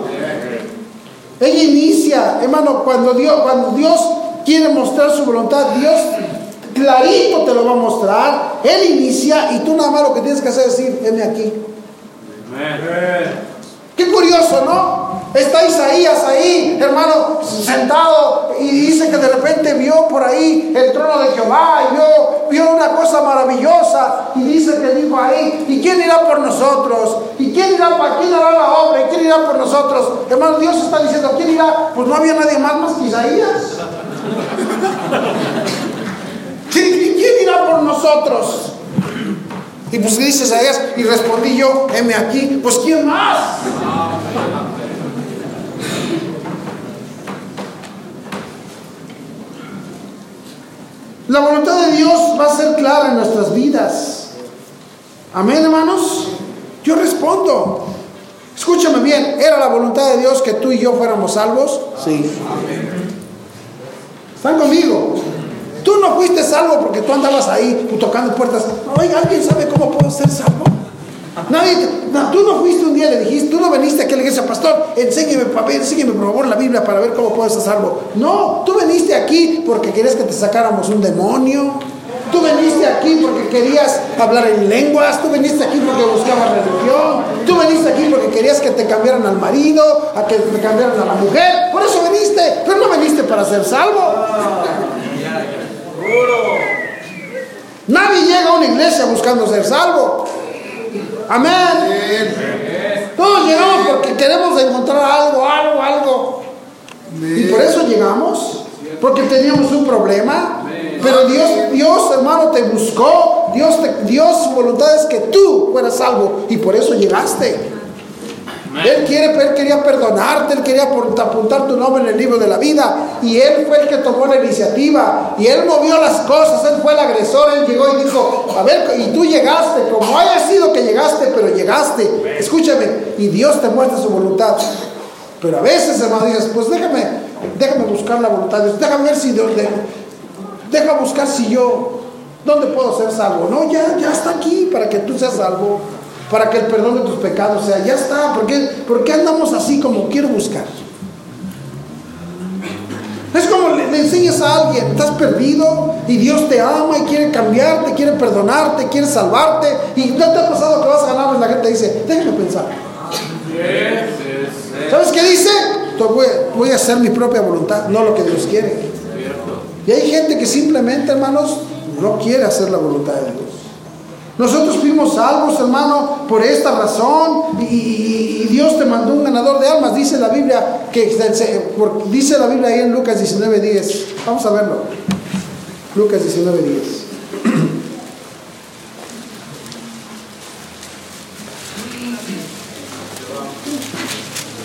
Ella inicia, hermano, cuando Dios, quiere mostrar su voluntad, Dios clarito te lo va a mostrar. Él inicia y tú nada más lo que tienes que hacer es decir, heme aquí. Qué curioso, ¿no? Está Isaías ahí, hermano, sentado y dice que de repente vio por ahí el trono de Jehová y vio, vio una cosa maravillosa y dice que dijo ahí, ¿y quién irá por nosotros? ¿Y quién irá para quién hará la obra? ¿Y quién irá por nosotros? Hermano, Dios está diciendo, ¿quién irá? Pues no había nadie más más que Isaías. ¿Quién, quién irá por nosotros? Y pues dice Isaías, y respondí yo, heme aquí, pues ¿quién más? La voluntad de Dios va a ser clara en nuestras vidas. Amén, hermanos. Yo respondo. Escúchame bien, ¿era la voluntad de Dios que tú y yo fuéramos salvos? Sí. ¿Están conmigo? Tú no fuiste salvo porque tú andabas ahí tocando puertas. Oiga, ¿alguien sabe cómo puedo ser salvo? Nadie, no, tú no fuiste un día, le dijiste, tú no veniste aquí a la iglesia, pastor, enséñeme, papá, enséñeme por favor la Biblia para ver cómo puedo ser salvo. No, tú veniste aquí porque querías que te sacáramos un demonio. Tú veniste aquí porque querías hablar en lenguas, tú veniste aquí porque buscabas religión, tú veniste aquí porque querías que te cambiaran al marido, a que te cambiaran a la mujer, por eso veniste, pero no veniste para ser salvo. Nadie llega a una iglesia buscando ser salvo. Amén. Todos llegamos porque queremos encontrar algo, algo, algo. Y por eso llegamos, porque teníamos un problema. Pero Dios, Dios, hermano, te buscó. Dios, te, Dios, su voluntad es que tú fueras salvo. Y por eso llegaste. Él, quiere, él quería perdonarte, Él quería apun- apuntar tu nombre en el libro de la vida. Y Él fue el que tomó la iniciativa. Y Él movió las cosas, Él fue el agresor, Él llegó y dijo, a ver, y tú llegaste, como haya sido que llegaste, pero llegaste. Escúchame, y Dios te muestra su voluntad. Pero a veces, hermano, dices, pues déjame, déjame buscar la voluntad de Dios, déjame ver si Dios, de- deja buscar si yo, ¿dónde puedo ser salvo? No, ya, ya está aquí para que tú seas salvo, para que el perdón de tus pecados sea, ya está, ¿por qué, por qué andamos así como quiero buscar? Es como le, enseñas a alguien, estás perdido y Dios te ama y quiere cambiarte, quiere perdonarte, quiere salvarte y no te ha pasado que vas a ganar la gente dice, déjame pensar. ¿Sabes qué dice? Voy, voy a hacer mi propia voluntad, no lo que Dios quiere. Y hay gente que simplemente, hermanos, no quiere hacer la voluntad de Dios. Nosotros fuimos salvos, hermano, por esta razón. Y, Dios te mandó un ganador de almas. Dice la Biblia, que dice la Biblia ahí en Lucas 19:10. Vamos a verlo. Lucas 19:10.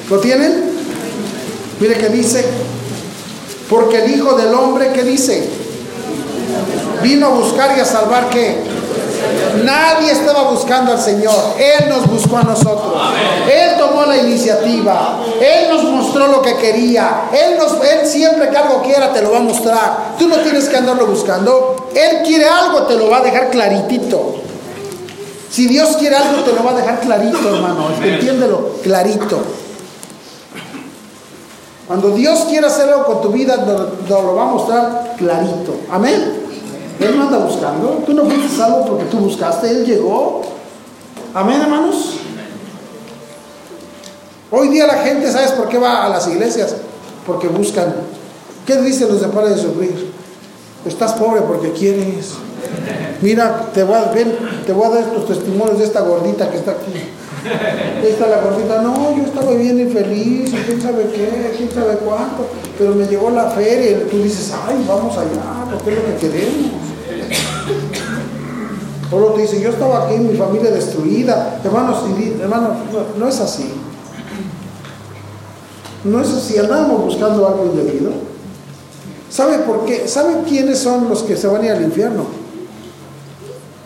¿Lo tienen? Mire que dice, porque el Hijo del Hombre, ¿qué dice? Vino a buscar y a salvar qué? Nadie estaba buscando al Señor, Él nos buscó a nosotros. Él tomó la iniciativa, Él nos mostró lo que quería. Él, nos, él siempre que algo quiera te lo va a mostrar. Tú no tienes que andarlo buscando. Él quiere algo, te lo va a dejar claritito. Si Dios quiere algo, te lo va a dejar clarito, hermano. Entiéndelo, clarito. Cuando Dios quiere hacer algo con tu vida, nos, lo va a mostrar clarito. Amén. Él no anda buscando. Tú no fuiste salvo porque tú buscaste. Él llegó. Amén, hermanos. Hoy día la gente, ¿sabes por qué va a las iglesias? Porque buscan. ¿Qué dicen los de para de sufrir? Estás pobre porque quieres. Mira, te voy, a, ven, te voy a dar estos testimonios de esta gordita que está aquí. Esta la gordita, no, yo estaba bien infeliz, quién sabe qué, quién sabe cuánto, pero me llegó la feria y tú dices, ay, vamos allá, porque es lo que queremos. O lo te dice, yo estaba aquí, mi familia destruida. Hermanos, hermanos, no, es así. No es así, andamos buscando algo indebido. ¿Sabe por qué? ¿Sabe quiénes son los que se van a ir al infierno?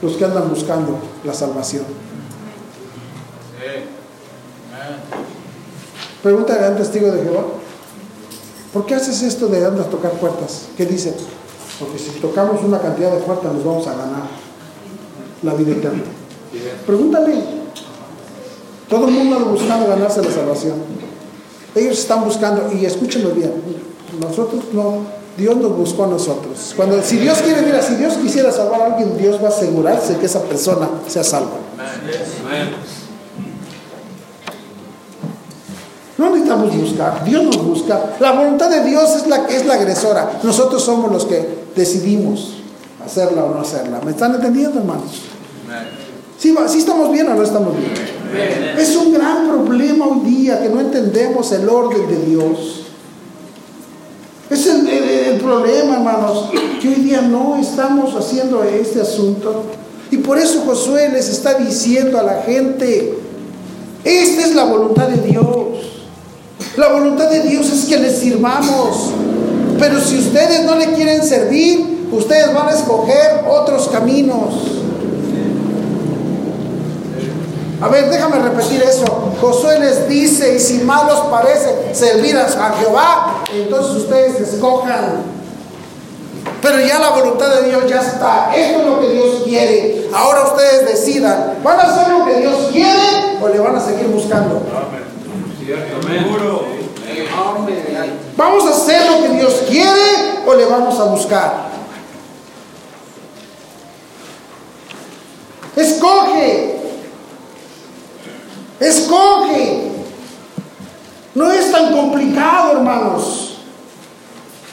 Los que andan buscando la salvación. Pregúntale a un testigo de Jehová. ¿Por qué haces esto de andar a tocar puertas? ¿Qué dice? Porque si tocamos una cantidad de puertas nos vamos a ganar la vida eterna. Pregúntale. Todo el mundo anda buscando ganarse la salvación. Ellos están buscando, y escúchenlo bien, nosotros no, Dios nos buscó a nosotros. Cuando, si Dios quiere, mira, si Dios quisiera salvar a alguien, Dios va a asegurarse que esa persona sea salva. No necesitamos buscar, Dios nos busca. La voluntad de Dios es la que es la agresora. Nosotros somos los que decidimos hacerla o no hacerla. ¿Me están entendiendo, hermanos? ¿Sí, sí estamos bien o no estamos bien? Es un gran problema hoy día que no entendemos el orden de Dios. Es el, el- el problema, hermanos, que hoy día no estamos haciendo este asunto. Y por eso Josué les está diciendo a la gente, esta es la voluntad de Dios. La voluntad de Dios es que les sirvamos. Pero si ustedes no le quieren servir, ustedes van a escoger otros caminos. A ver, déjame repetir eso. Josué les dice, y si mal os parece servir a Jehová, entonces ustedes escojan. Pero ya la voluntad de Dios ya está. Esto es lo que Dios quiere. Ahora ustedes decidan. ¿Van a hacer lo que Dios quiere o le van a seguir buscando? ¿Vamos a hacer lo que Dios quiere o le vamos a buscar? Escoge. Escoge. No es tan complicado, hermanos.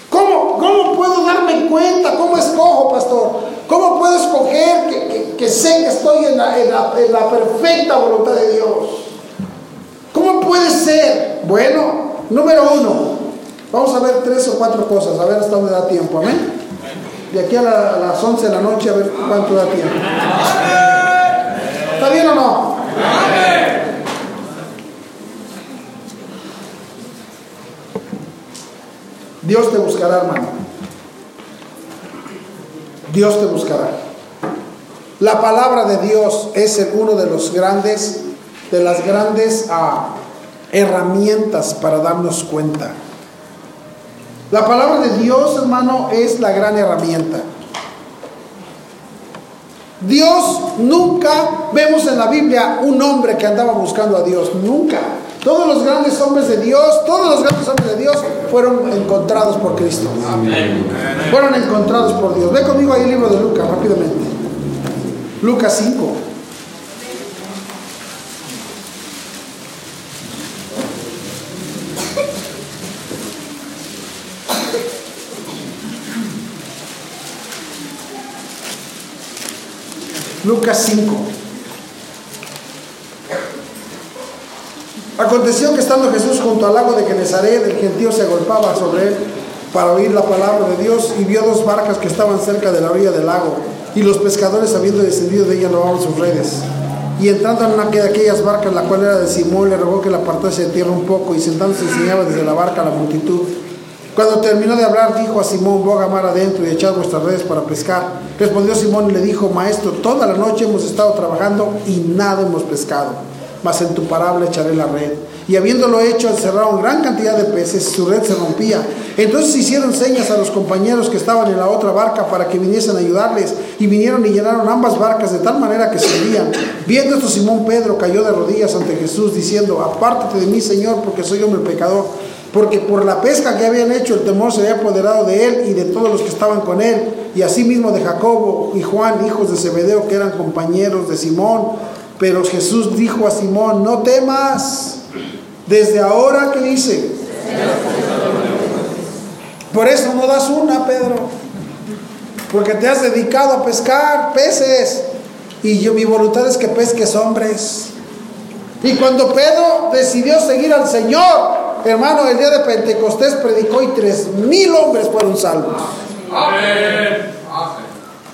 ¿Cómo, cómo puedo darme cuenta? ¿Cómo escojo, pastor? ¿Cómo puedo escoger que, sé que estoy en la, en la- en la perfecta voluntad de Dios? ¿Cómo puede ser? Bueno, número uno, vamos a ver tres o cuatro cosas, a ver hasta dónde da tiempo, amén. De aquí a, la- a las 11 de la noche, a ver cuánto da tiempo. ¿Está bien o no? Dios te buscará, hermano. Dios te buscará. La palabra de Dios es uno de los grandes, de las grandes ah, herramientas para darnos cuenta. La palabra de Dios, hermano, es la gran herramienta. Dios nunca vemos en la Biblia un hombre que andaba buscando a Dios, nunca. Todos los grandes hombres de Dios, todos los grandes hombres de Dios fueron encontrados por Cristo. Fueron encontrados por Dios. Ve conmigo ahí el libro de Lucas rápidamente. Lucas 5. Lucas 5. Aconteció que estando Jesús junto al lago de Genezaret, el gentío se agolpaba sobre él para oír la palabra de Dios y vio dos barcas que estaban cerca de la orilla del lago y los pescadores habiendo descendido de ellas robaban sus redes. Y entrando en una de aquellas barcas, la cual era de Simón, le rogó que la apartase de tierra un poco y sentándose enseñaba desde la barca a la multitud. Cuando terminó de hablar, dijo a Simón, boga mar adentro y echad vuestras redes para pescar. Respondió Simón y le dijo, maestro, toda la noche hemos estado trabajando y nada hemos pescado, mas en tu parábola echaré la red. Y habiéndolo hecho, encerraron gran cantidad de peces, su red se rompía. Entonces hicieron señas a los compañeros que estaban en la otra barca para que viniesen a ayudarles. Y vinieron y llenaron ambas barcas de tal manera que se hundían. Viendo esto, Simón Pedro cayó de rodillas ante Jesús, diciendo, apártate de mí, Señor, porque soy hombre pecador. Porque por la pesca que habían hecho el temor se había apoderado de él y de todos los que estaban con él, y asimismo de Jacobo y Juan, hijos de Zebedeo, que eran compañeros de Simón. Pero Jesús dijo a Simón, no temas, desde ahora que dice, por eso no das una, Pedro, porque te has dedicado a pescar peces, y yo mi voluntad es que pesques hombres. Y cuando Pedro decidió seguir al Señor, hermano, el día de Pentecostés predicó y tres mil hombres fueron salvos.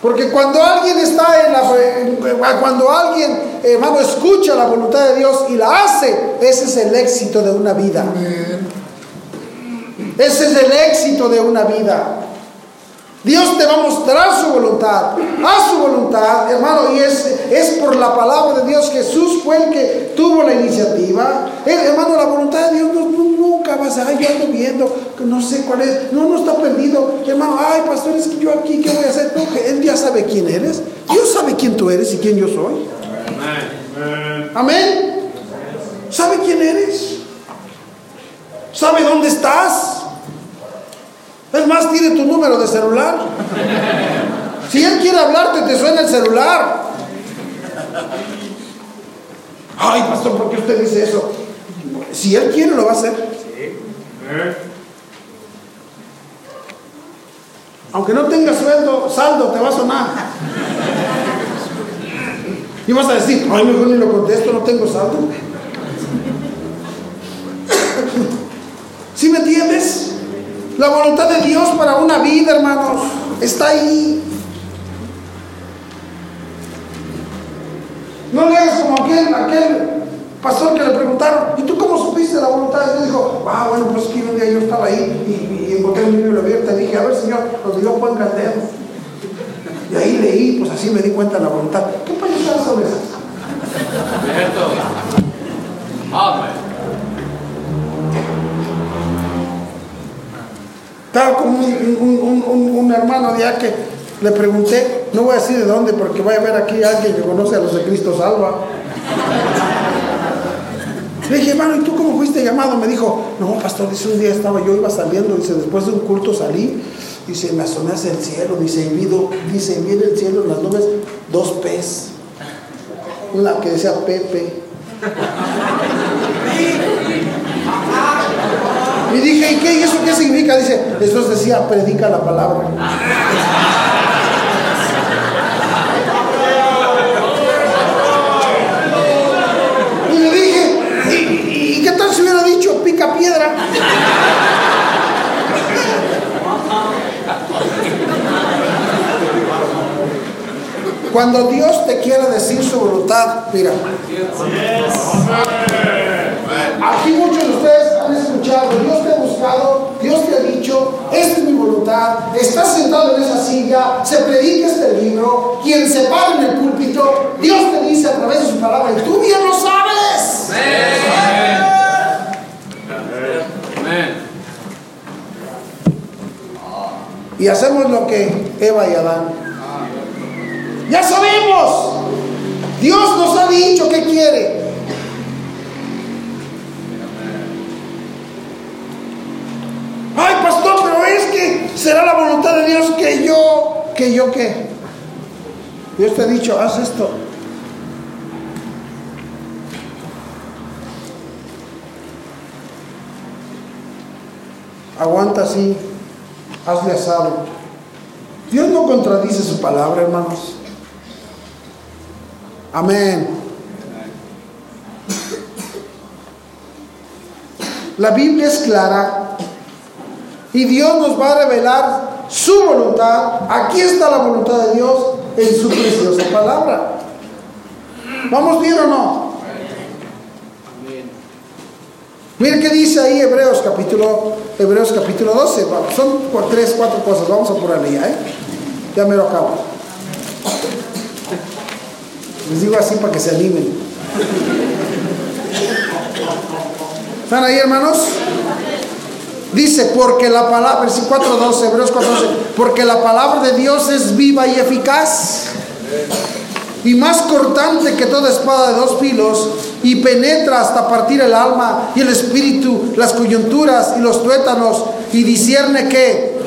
Porque cuando alguien está en la cuando alguien, hermano, escucha la voluntad de Dios y la hace, ese es el éxito de una vida. Ese es el éxito de una vida. Dios te va a mostrar su voluntad, a su voluntad, hermano, y es, es por la palabra de Dios. Jesús fue el que tuvo la iniciativa. hermano, la voluntad de Dios no, nunca vas a, ay, yo ando viendo, no sé cuál es, no, no está perdido. Hermano, ay, pastor, es que yo aquí, ¿qué voy a hacer? él ya sabe quién eres. Dios sabe quién tú eres y quién yo soy. Amén. ¿Sabe quién eres? ¿Sabe dónde estás? Es más, tiene tu número de celular. Si él quiere hablarte, te suena el celular. Ay, pastor, ¿por qué usted dice eso? Si él quiere, lo va a hacer. Aunque no tenga sueldo, saldo, te va a sonar. Y vas a decir, ay, mejor ni lo contesto, no tengo saldo. ¿Sí me entiendes? La voluntad de Dios para una vida, hermanos, está ahí. No le hagas como aquel, aquel pastor que le preguntaron, ¿y tú cómo supiste la voluntad de Dios? Dijo, ah, bueno, pues que un día yo estaba ahí y, y encontré el libro abierto y dije, a ver, Señor, donde yo el dedo. Y ahí leí, pues así me di cuenta de la voluntad. ¿Qué pensás sobre eso? Un, hermano de que le pregunté, no voy a decir de dónde porque voy a ver aquí alguien que conoce a los de Cristo Salva. Le dije, hermano, ¿y tú cómo fuiste llamado? Me dijo, no, pastor, dice, un día estaba yo, iba saliendo, dice, después de un culto salí, dice, me asomé hacia el cielo, dice, y vi, dice, vi en el cielo, en las nubes, dos pez. Una que decía Pepe. Y dije, ¿y qué? ¿Y eso qué significa? Dice, eso decía, predica la palabra. Y le dije, ¿y, qué tal si hubiera dicho pica piedra? Cuando Dios te quiera decir su voluntad, mira. Aquí muchos de ustedes escuchado, Dios te ha buscado, Dios te ha dicho, esta es mi voluntad, estás sentado en esa silla, se predica este libro, quien se para en el púlpito, Dios te dice a través de su palabra, y tú bien lo sabes. Amén. Y hacemos lo que Eva y Adán. Ya sabemos. Dios nos ha dicho que quiere. Ay, pastor, pero es que será la voluntad de Dios que yo, que yo qué. Dios te ha dicho, haz esto. Aguanta así, hazle asado. Dios no contradice su palabra, hermanos. Amén. La Biblia es clara y Dios nos va a revelar su voluntad. Aquí está la voluntad de Dios en su preciosa palabra. ¿Vamos bien o no? Miren qué dice ahí Hebreos capítulo, Hebreos capítulo 12. Son por tres, cuatro cosas. Vamos a ponerle ya, ¿eh? Ya me lo acabo. Les digo así para que se animen. ¿Están ahí, hermanos? Dice, porque la palabra, versículo 4.12, Hebreos 4.12, porque la palabra de Dios es viva y eficaz y más cortante que toda espada de dos filos y penetra hasta partir el alma y el espíritu, las coyunturas y los tuétanos y discierne que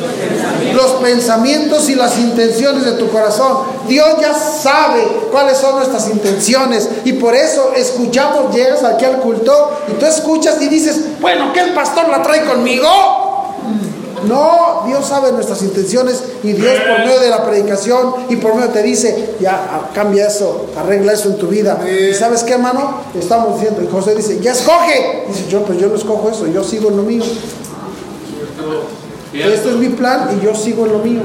los pensamientos y las intenciones de tu corazón. Dios ya sabe cuáles son nuestras intenciones y por eso escuchamos, llegas aquí al culto y tú escuchas y dices, bueno, que el pastor la trae conmigo. No, Dios sabe nuestras intenciones y Dios por medio de la predicación y por medio te dice, ya ah, cambia eso, arregla eso en tu vida. ¿Y sabes qué, hermano? Estamos diciendo, y José dice, ya escoge. Dice, yo pues yo no escojo eso, yo sigo en lo mío. Esto es mi plan y yo sigo en lo mío.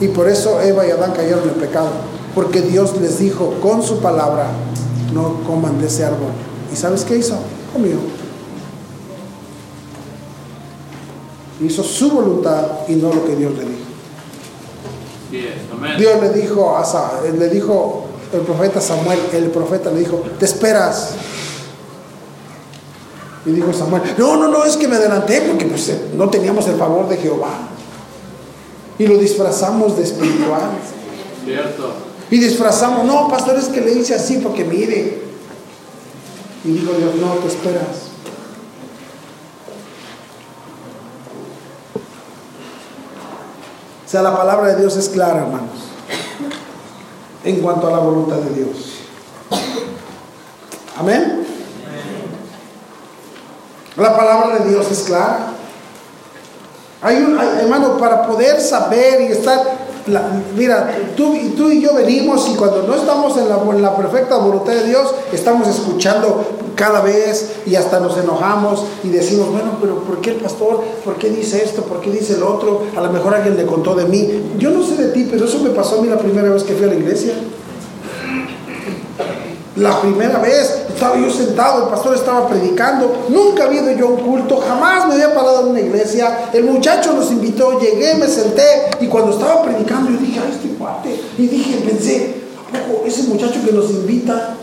Y por eso Eva y Adán cayeron en pecado. Porque Dios les dijo con su palabra, no coman de ese árbol. ¿Y sabes qué hizo? Comió. Hizo su voluntad y no lo que Dios le dijo. Dios le dijo a le dijo el profeta Samuel, el profeta le dijo, te esperas. Y dijo Samuel, no, no, no, es que me adelanté porque pues, eh, no teníamos el favor de Jehová. Y lo disfrazamos de espiritual. Cierto. Y disfrazamos, no, pastor, es que le hice así porque mire. Y dijo Dios, no, te esperas. O sea, la palabra de Dios es clara, hermanos, en cuanto a la voluntad de Dios. Amén. La palabra de Dios es clara. Hay hermano, para poder saber y estar, mira, tú y yo venimos y cuando no estamos en la, en la perfecta voluntad de Dios, estamos escuchando cada vez y hasta nos enojamos y decimos, bueno, pero ¿por qué el pastor? ¿Por qué dice esto? ¿Por qué dice el otro? A lo mejor alguien le contó de mí. Yo no sé de ti, pero eso me pasó a mí la primera vez que fui a la iglesia. La primera vez estaba yo sentado, el pastor estaba predicando, nunca había ido yo a un culto, jamás me había parado en una iglesia. El muchacho nos invitó, llegué, me senté y cuando estaba predicando yo dije, ay, este cuate. Y dije, pensé, ¿a poco ese muchacho que nos invita,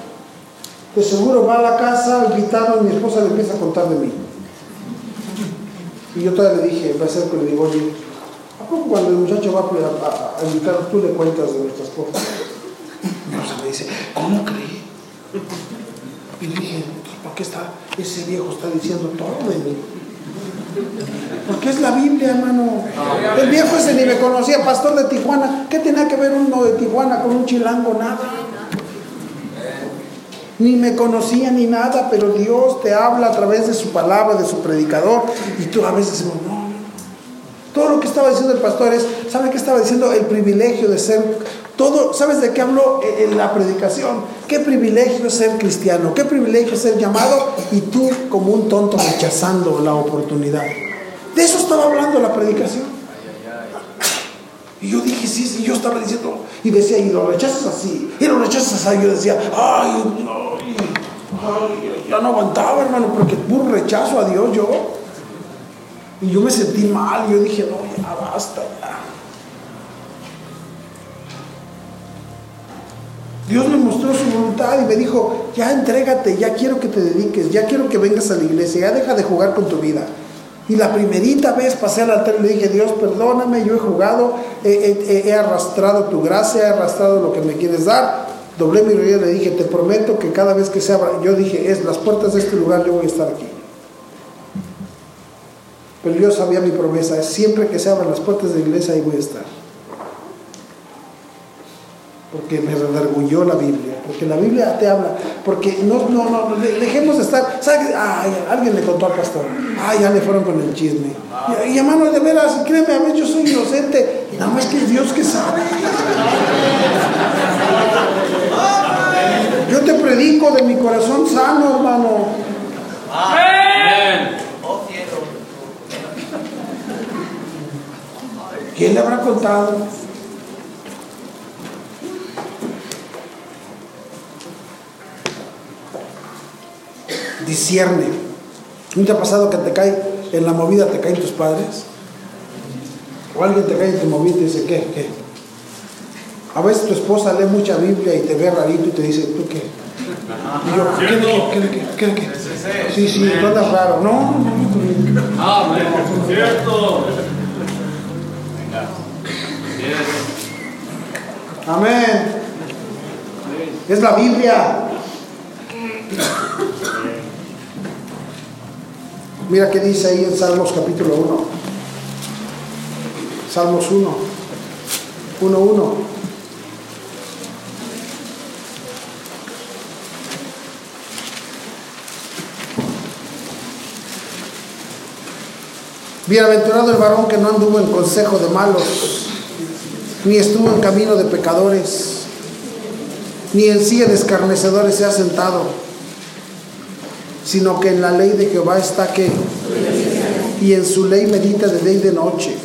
de seguro va a la casa, invitaron, mi esposa le empieza a contar de mí. Y yo todavía le dije, me acerco y le digo, oye, ¿a poco cuando el muchacho va a, a, tú le cuentas de nuestras cosas? No se me dice, ¿cómo cree? Y dije, ¿por qué está, ese viejo está diciendo todo de? Porque es la Biblia, hermano. El viejo ese ni me conocía, pastor de Tijuana. ¿Qué tenía que ver uno de Tijuana con un chilango? Nada. Ni me conocía ni nada, pero Dios te habla a través de su palabra, de su predicador. Y tú a veces no, estaba diciendo el pastor es, ¿sabe qué estaba diciendo? El privilegio de ser, todo, ¿sabes de qué habló en la predicación? ¿Qué privilegio ser cristiano? ¿Qué privilegio ser llamado? Y tú como un tonto rechazando la oportunidad. De eso estaba hablando la predicación. Y yo dije, sí, sí, yo estaba diciendo, y decía, y lo rechazas así, y lo rechazas así. Yo decía, ay, no, ay, ya no aguantaba, hermano, porque puro rechazo a Dios yo. Y yo me sentí mal, yo dije, no, ya basta, ya. Dios me mostró su voluntad y me dijo, ya entrégate, ya quiero que te dediques, ya quiero que vengas a la iglesia, ya deja de jugar con tu vida. Y la primerita vez pasé al altar y le dije, Dios, perdóname, yo he jugado, he, arrastrado tu gracia, he arrastrado lo que me quieres dar. Doblé mi rodilla y le dije, te prometo que cada vez que se abra, yo dije, es las puertas de este lugar, yo voy a estar aquí. Pero yo sabía mi promesa, es siempre que se abran las puertas de la iglesia, ahí voy a estar. Porque me redargulló la Biblia, porque la Biblia te habla, porque no, no, no, de- dejemos de estar, ¿sabe? qué? Ay, alguien le contó al pastor, ay, ya le fueron con el chisme. Y, y hermano, de veras, créeme, a mí yo soy inocente, nada más que Dios que sabe. Yo te predico de mi corazón sano, hermano. Amen. ¿Quién le habrá contado? Discierne. ¿No te ha pasado que te cae en la movida, te caen tus padres? O alguien te cae en tu movida y te dice, ¿qué? ¿Qué? A veces tu esposa lee mucha Biblia y te ve rarito y te dice, ¿tú qué? Y yo, ¿qué? ¿Qué? ¿Qué? ¿Qué? ¿Qué? Sí, sí, tú andas raro. No, no, no. Amén. Cierto. Amén. Es la Biblia. Mira qué dice ahí en Salmos capítulo 1. Salmos 1. 1, 1. Bienaventurado el varón que no anduvo en consejo de malos, ni estuvo en camino de pecadores, ni en silla de escarnecedores se ha sentado, sino que en la ley de Jehová está que, y en su ley medita de día y de noche.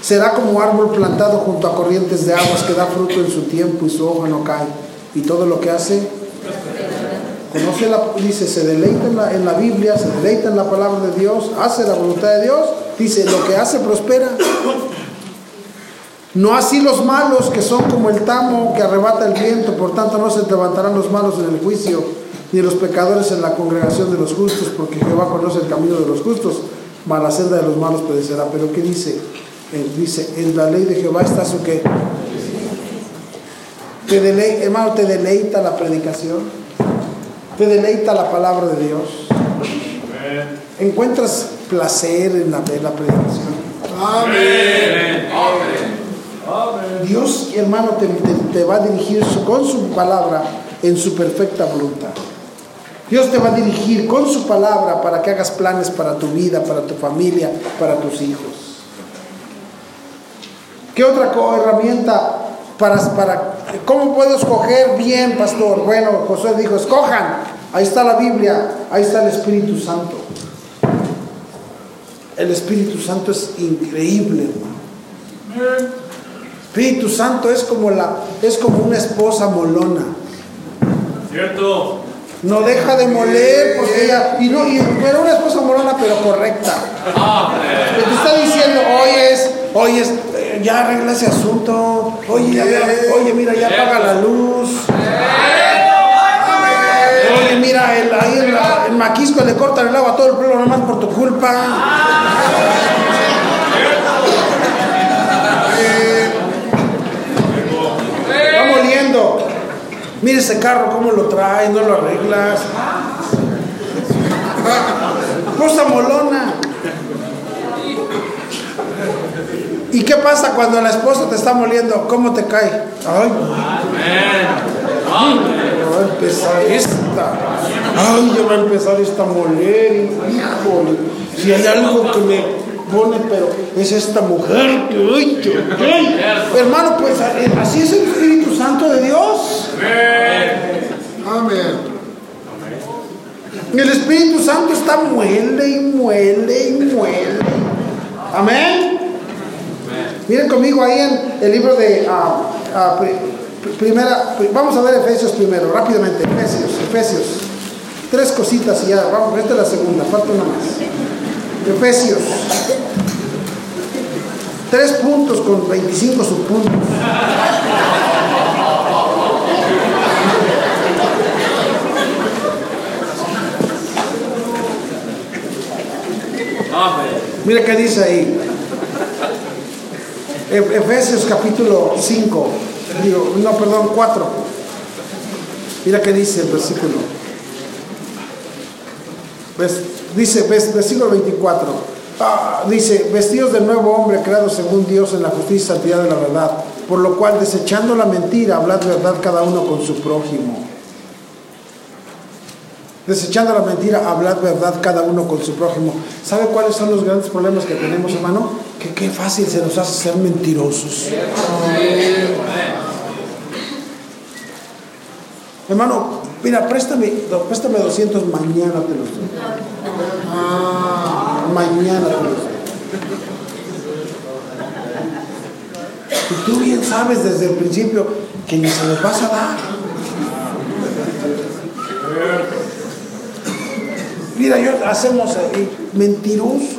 Será como árbol plantado junto a corrientes de aguas que da fruto en su tiempo y su hoja no cae. Y todo lo que hace, conoce la, dice, se deleita en la, en la Biblia, se deleita en la palabra de Dios, hace la voluntad de Dios, dice, lo que hace prospera. No así los malos que son como el tamo que arrebata el viento, por tanto no se levantarán los malos en el juicio, ni los pecadores en la congregación de los justos, porque Jehová conoce el camino de los justos, mas la senda de los malos perecerá. Pero ¿qué dice? Él dice, en la ley de Jehová está su que. Te delei- hermano, te deleita la predicación, te deleita la palabra de Dios. Encuentras placer en la, en la predicación. Dios, hermano, te, te- te va a dirigir con su palabra en su perfecta voluntad. Dios te va a dirigir con su palabra para que hagas planes para tu vida, para tu familia, para tus hijos. ¿Qué otra herramienta para, para cómo puedo escoger bien, pastor? Bueno, José dijo, escojan. Ahí está la Biblia, ahí está el Espíritu Santo. El Espíritu Santo es increíble, hermano. Espíritu Santo es como la es como una esposa molona. Cierto. No deja de moler porque ella y no y pero una esposa molona pero correcta. Que te está diciendo, "Oye, es, oye, es, ya arregla ese asunto. Oye, ya, oye, mira, ya apaga la luz. Oye, mira, el, ahí en la- el maquisco le cortan el agua a todo el pueblo nomás por tu culpa. Mira ese carro, cómo lo trae, no lo arreglas. Cosa molona. ¿Y qué pasa cuando la esposa te está moliendo? ¿Cómo te cae? Ay, ya va a empezar esta. Ay, ya va a empezar esta moler. Híjole. Si hay algo que me pone, pero es esta mujer. Hermano, pues así es el Espíritu Santo de Dios. Amén. El Espíritu Santo está muele y muele y muele. Amén. Miren conmigo ahí en el libro de ah, ah, pri- pri- primera. pri- Vamos a ver Efesios primero, rápidamente. Efesios, Efesios. Tres cositas y ya. Vamos, esta es la segunda, falta una más. Efesios. Tres puntos con 25 subpuntos. Mira qué dice ahí. Efesios capítulo 5. Digo, no, perdón, 4. Mira qué dice el versículo. Ves- dice, versículo 24. Ah, dice, vestidos de nuevo hombre creado según Dios en la justicia y santidad de la verdad. Por lo cual, desechando la mentira, hablad verdad cada uno con su prójimo. Desechando la mentira, hablad verdad cada uno con su prójimo. ¿Sabe cuáles son los grandes problemas que tenemos, hermano? Que qué fácil se nos hace ser mentirosos. Hermano, mira, préstame, no, préstame 200, mañana te los doy. Mañana te los doy. Y tú bien sabes desde el principio que ni se los vas a dar. Mira, yo hacemos ahí, mentirosos.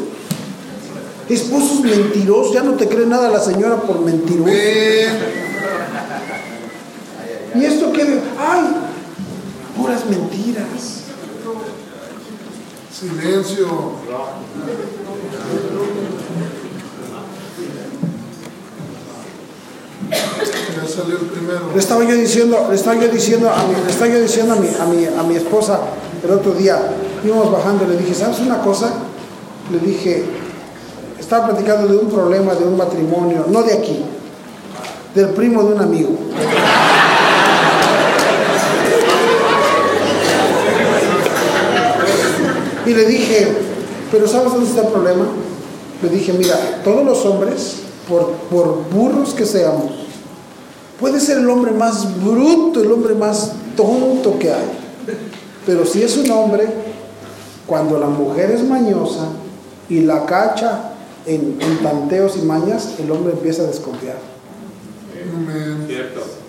Esposos mentirosos, ya no te cree nada la señora por mentiroso. ¿Y esto qué? ¡Ay! Puras mentiras. Silencio. Ya salió el primero. Le estaba yo diciendo, le estaba yo diciendo a mi, le estaba yo diciendo a mi, a mi, a mi esposa el otro día, íbamos bajando, le dije, ¿sabes una cosa? Le dije, estaba platicando de un problema, de un matrimonio, no de aquí, del primo de un amigo. Y le dije, pero ¿sabes dónde está el problema? Le dije, mira, todos los hombres, por, por burros que seamos, puede ser el hombre más bruto, el hombre más tonto que hay. Pero si es un hombre, cuando la mujer es mañosa y la cacha en, en tanteos y mañas, el hombre empieza a desconfiar. Cierto.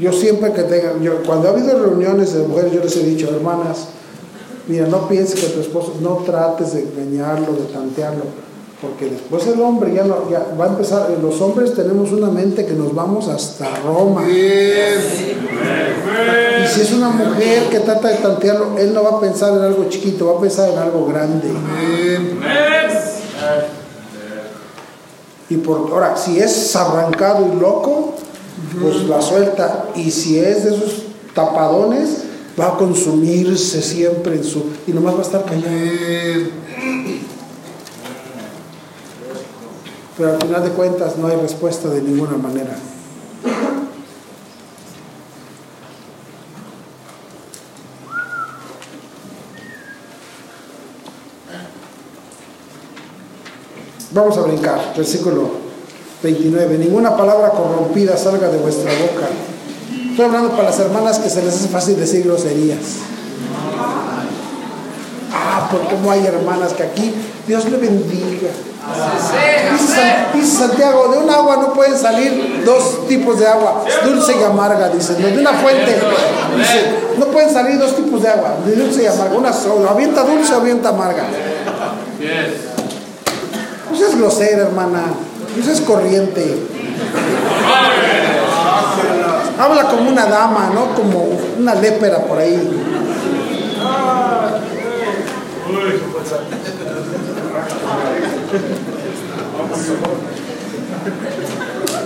Yo siempre que tenga, yo, cuando ha habido reuniones de mujeres, yo les he dicho, hermanas, mira, no pienses que tu esposo, no trates de engañarlo, de tantearlo, porque después el hombre ya, no, ya va a empezar, los hombres tenemos una mente que nos vamos hasta Roma. Y si es una mujer que trata de tantearlo, él no va a pensar en algo chiquito, va a pensar en algo grande. Y por ahora, si es arrancado y loco, pues la suelta. Y si es de esos tapadones, va a consumirse siempre en su. Y nomás va a estar callado. Pero al final de cuentas no hay respuesta de ninguna manera. Vamos a brincar, versículo 29. Ninguna palabra corrompida salga de vuestra boca. Estoy hablando para las hermanas que se les hace fácil decir groserías. Ah, porque no hay hermanas que aquí Dios le bendiga. Dice, San- dice Santiago, de un agua no pueden salir dos tipos de agua, dulce y amarga, dice. De una fuente, dice, no pueden salir dos tipos de agua, de dulce y amarga, una sola, avienta dulce o avienta amarga. No seas grosera, hermana, no seas corriente. Habla como una dama, no como una lépera por ahí.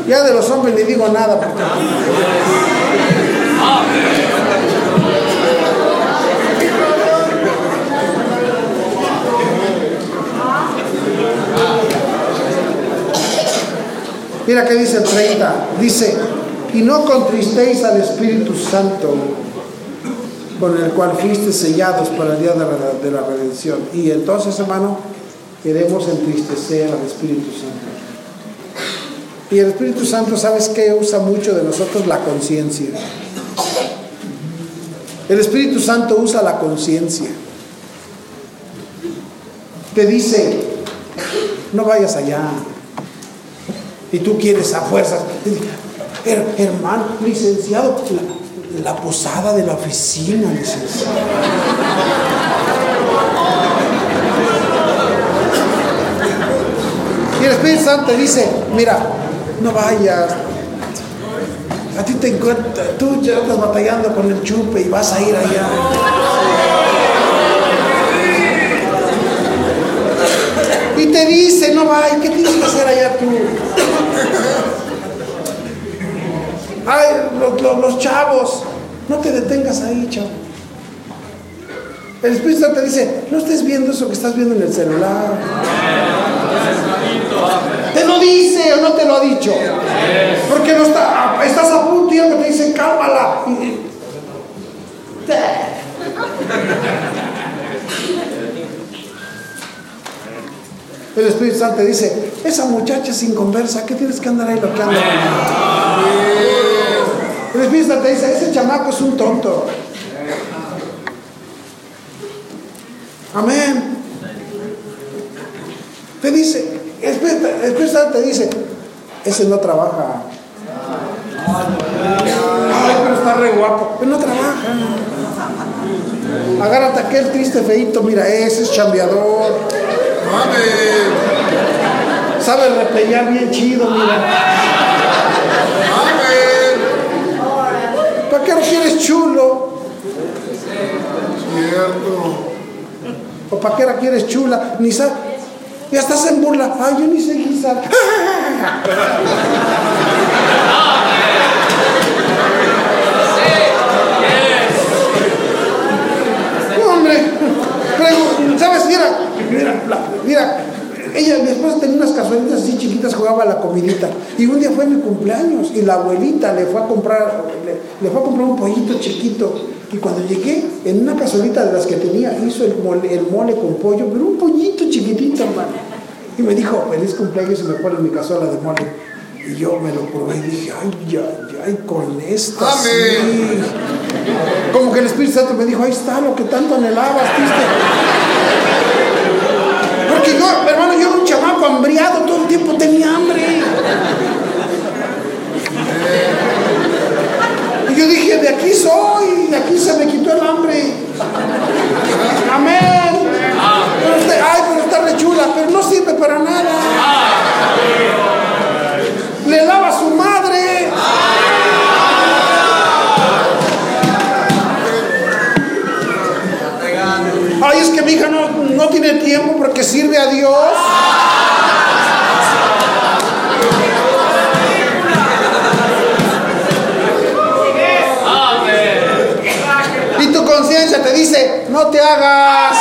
Ya de los hombres ni digo nada. porque- Mira qué dice el 30. Dice, y no contristéis al Espíritu Santo, con el cual fuiste sellados para el día de la, de la redención. Y entonces, hermano, queremos entristecer al Espíritu Santo. Y el Espíritu Santo, ¿sabes qué? Usa mucho de nosotros la conciencia. El Espíritu Santo usa la conciencia. Te dice, no vayas allá. Y tú quieres a fuerzas. Her- hermano, licenciado, la, posada de la oficina, licenciado. Y el Espíritu Santo dice, mira, no vayas. A ti te encuentra, tú ya estás batallando con el chupe y vas a ir allá. Y te dice, no vayas, ¿qué tienes que hacer allá tú? Ay, los, chavos, no te detengas ahí, chavo. El Espíritu Santo te dice, no estés viendo eso que estás viendo en el celular. ¿Te lo dice o no te lo ha dicho? Porque no está, estás a punto y te dice, cálmala. El Espíritu Santo te dice, esa muchacha sin conversa, ¿qué tienes que andar ahí lo que? El Espíritu Santo te dice, ese chamaco es un tonto. Amén. Te dice, el Espíritu Santo te dice, ese no trabaja. Ay, pero está re guapo. Pero no trabaja. Agárrate aquel triste feito, mira, ese es chambeador. Amén. Sabe repellar bien chido, mira. que ahora sí eres chulo. Cierto. O para qué ahora que eres chula. Ni sabes. Ya estás en burla. Ay, yo ni sé guisar. hombre. ¿Sabes? Mira, mira, mira jugaba la comidita. Y un día fue mi cumpleaños y la abuelita le fue a comprar, le, le fue a comprar un pollito chiquito. Y cuando llegué, en una cazuelita de las que tenía, hizo el mole, el mole con pollo, pero un pollito chiquitito, hermano. Y me dijo, feliz cumpleaños y me pone en mi cazuela de mole. Y yo me lo probé y dije, ay, ya, ya, y con esta. sí". Como que el Espíritu Santo me dijo, ahí está lo que tanto anhelabas, ¿viste? Porque hermano, yo era un chamaco hambriado, todo el tiempo tenía hambre. Y yo dije, de aquí soy, de aquí se me quitó el hambre. Amén. Pero usted, ay, pero está re chula, pero no sirve para nada. Porque sirve a Dios. Y tu conciencia te dice, no te hagas.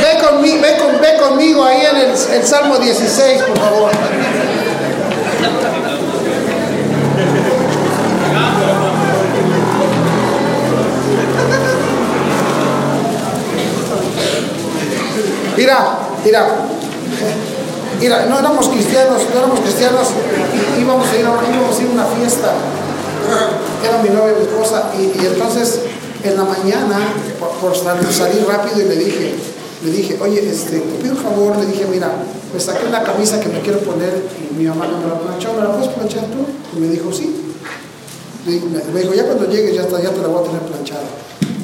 Ve, conmigo, ve, con- ve conmigo ahí en el Salmo 16, por favor. Mira, mira. Mira, no éramos cristianos, no éramos cristianos. Íbamos a ir a, íbamos a, ir a una fiesta. Era mi novia, mi esposa. Y, y entonces, en la mañana, por, por sal- salir rápido, y le dije, le dije, oye, este, te pido un favor. Le dije, mira, me saqué una camisa que me quiero poner y mi mamá no me la planchó. ¿Me la puedes planchar tú? Y me dijo, sí. Me me dijo, ya cuando llegues ya, está, ya te la voy a tener planchada.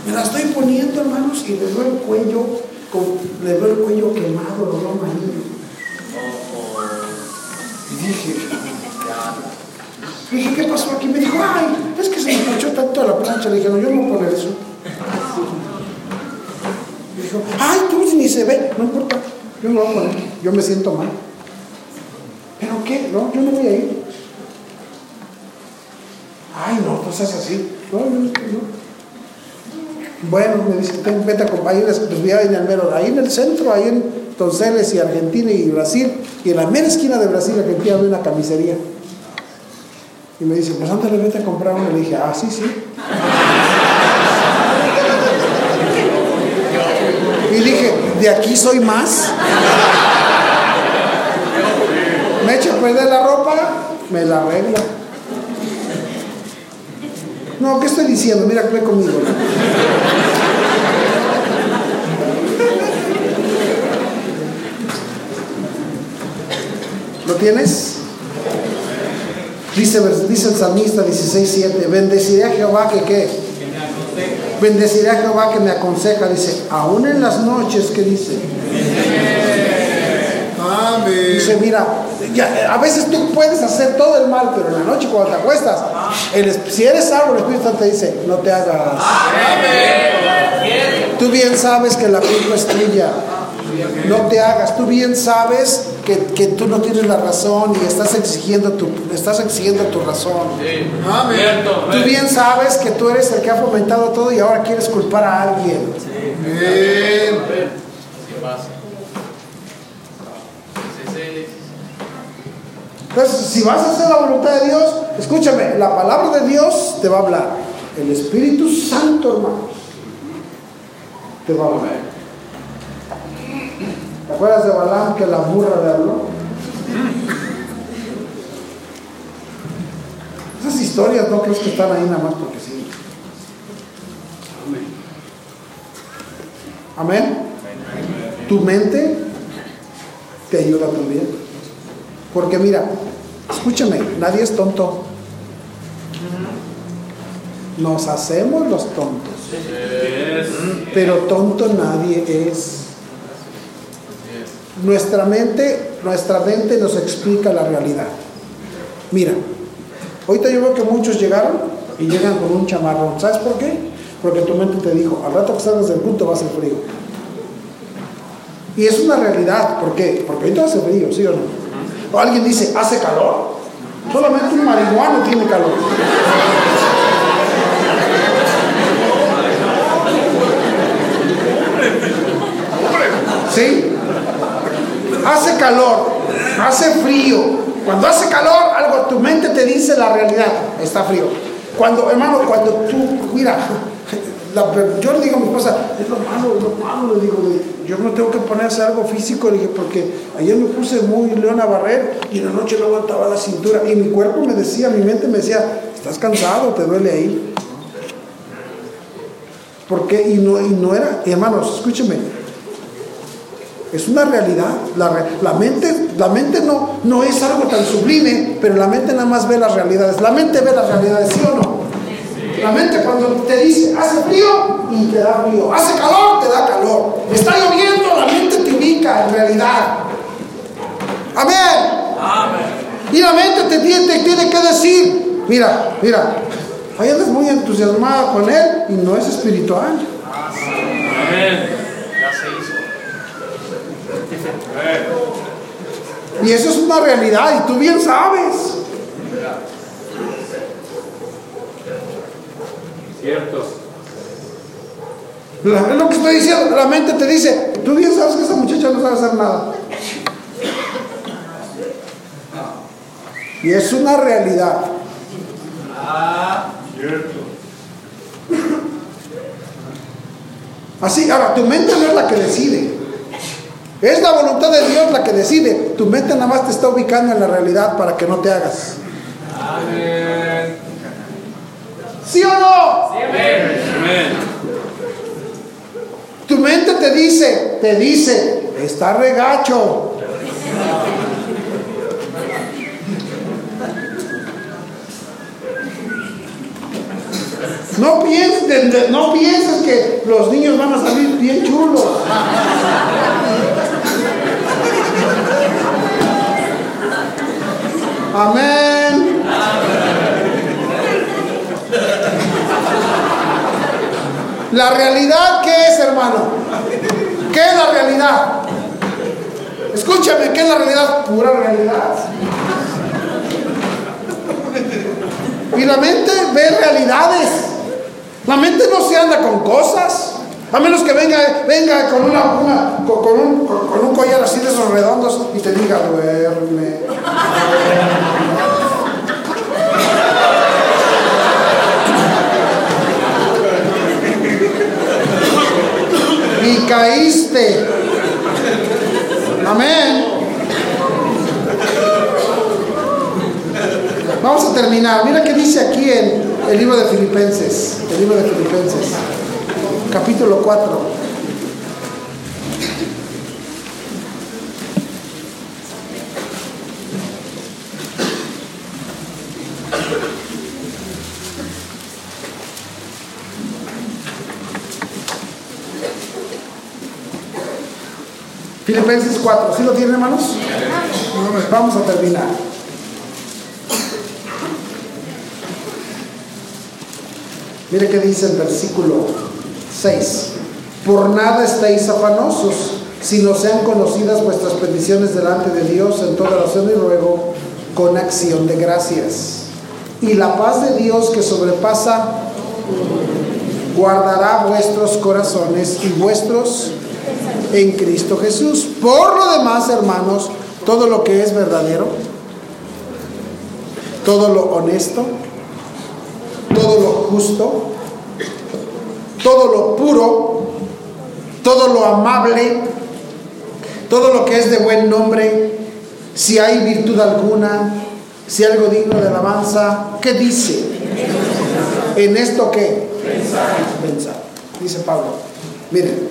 Me la estoy poniendo, hermanos, y le veo el cuello, con- le veo el cuello quemado, lo veo amarillo. Y dije, dije, ¿qué pasó aquí? Me dijo, ay, es que se me planchó tanto la plancha. Le dije, no, yo no poner eso. Me dijo, ay, tú ni se ve, no importa, yo no lo voy a poner, yo me siento mal. ¿Pero qué? No, yo no voy a ir. Ay, no, pues es así. No, no, no. Bueno, me dice, "Ten, vete a comprar, ahí les pues, en el mero, ahí en el centro, ahí en Donceles y Argentina y Brasil, y en la mera esquina de Brasil Argentina había una camisería. Y me dice, pues ándale, vete a comprar una. Le dije, ah, sí, sí. Y dije, ¿de aquí soy más? Me echo a perder la ropa, me la arregla. No, ¿qué estoy diciendo? Mira, ve conmigo. ¿Lo tienes? Dice, dice el salmista 16.7, bendeciré a Jehová que qué. Bendeciré a Jehová que me aconseja, dice, aún en las noches, ¿qué dice? Dice, Amén. mira, ya, a veces tú puedes hacer todo el mal, pero en la noche cuando te acuestas, el, si eres salvo, el Espíritu Santo te dice, no te hagas. Tú bien sabes que la culpa es tuya. No te hagas. Tú bien sabes que, que tú no tienes la razón y estás exigiendo tu, estás exigiendo tu razón. Amén. Cierto. Tú bien sabes que tú eres el que ha fomentado todo y ahora quieres culpar a alguien. Amén. ¿Qué pasa? Sí, sí. Entonces, si vas a hacer la voluntad de Dios, escúchame, la palabra de Dios te va a hablar. El Espíritu Santo, hermanos, te va a hablar. ¿Te acuerdas de Balaam que la burra le habló? Esas historias no crees que están ahí nada más porque sí. Amén. Tu mente te ayuda también. Porque mira, escúchame, nadie es tonto. Nos hacemos los tontos, pero tonto nadie es. Nuestra mente, nuestra mente nos explica la realidad. Mira, ahorita yo veo que muchos llegaron y llegan con un chamarrón. ¿Sabes por qué? Porque tu mente te dijo, al rato que salgas del culto va a ser frío. Y es una realidad, ¿por qué? Porque ahorita hace frío, ¿sí o no? O alguien dice, ¿hace calor? Solamente un marihuano tiene calor. ¿Sí? hace calor, hace frío. Cuando hace calor, algo tu mente te dice la realidad, está frío. Cuando, hermano, cuando tú, mira, yo le digo a mi esposa, es lo malo, es lo malo, le digo, yo no tengo que ponerse algo físico, le dije, porque ayer me puse muy león a barrer y en la noche no aguantaba la cintura y mi cuerpo me decía, mi mente me decía, estás cansado, te duele ahí. Porque, y no, y no era, hermanos, escúcheme, es una realidad. La, mente, la mente no, no es algo tan sublime, pero la mente nada más ve las realidades. La mente ve las realidades, ¿sí o no? La mente cuando te dice, hace frío y te da frío, hace calor, te da calor. Está lloviendo, la mente te ubica en realidad. Amén. Y la mente te tiene, te tiene que decir, mira, mira, ahí andas muy entusiasmada con él y no es espiritual. Amén. Y eso es una realidad y tú bien sabes. Cierto. Es lo que estoy diciendo. La mente te dice, tú bien sabes que esa muchacha no sabe hacer nada. Y es una realidad. Ah, cierto. Así, ahora, tu mente no es la que decide. Es la voluntad de Dios la que decide. Tu mente nada más te está ubicando en la realidad para que no te hagas. Amén. ¿Sí o no? Sí, amén. Tu mente te dice, te dice, está regacho. No pienses, no pienses que los niños van a salir bien chulos. Amén. La realidad, ¿qué es, hermano? ¿Qué es la realidad? Escúchame, ¿qué es la realidad? Pura realidad. Y la mente ve realidades. La mente no se anda con cosas. A menos que venga, venga con, una, con, un, con, un, collar así de esos redondos y te diga, duerme. Y caíste. Amén. Vamos a terminar. Mira qué dice aquí en el libro de Filipenses. El libro de Filipenses capítulo 4. Filipenses 4, ¿sí lo tienen hermanos? Vamos a terminar. Mire qué dice el versículo 6. Por nada estéis afanosos, sino sean conocidas vuestras peticiones delante de Dios en toda oración y ruego con acción de gracias. Y la paz de Dios que sobrepasa guardará vuestros corazones y vuestros en Cristo Jesús. Por lo demás, hermanos, todo lo que es verdadero, todo lo honesto, todo lo justo, todo lo puro, todo lo amable, todo lo que es de buen nombre, si hay virtud alguna, si algo digno de alabanza, ¿qué dice? ¿En esto qué? Pensar. Pensar. Dice Pablo. Miren,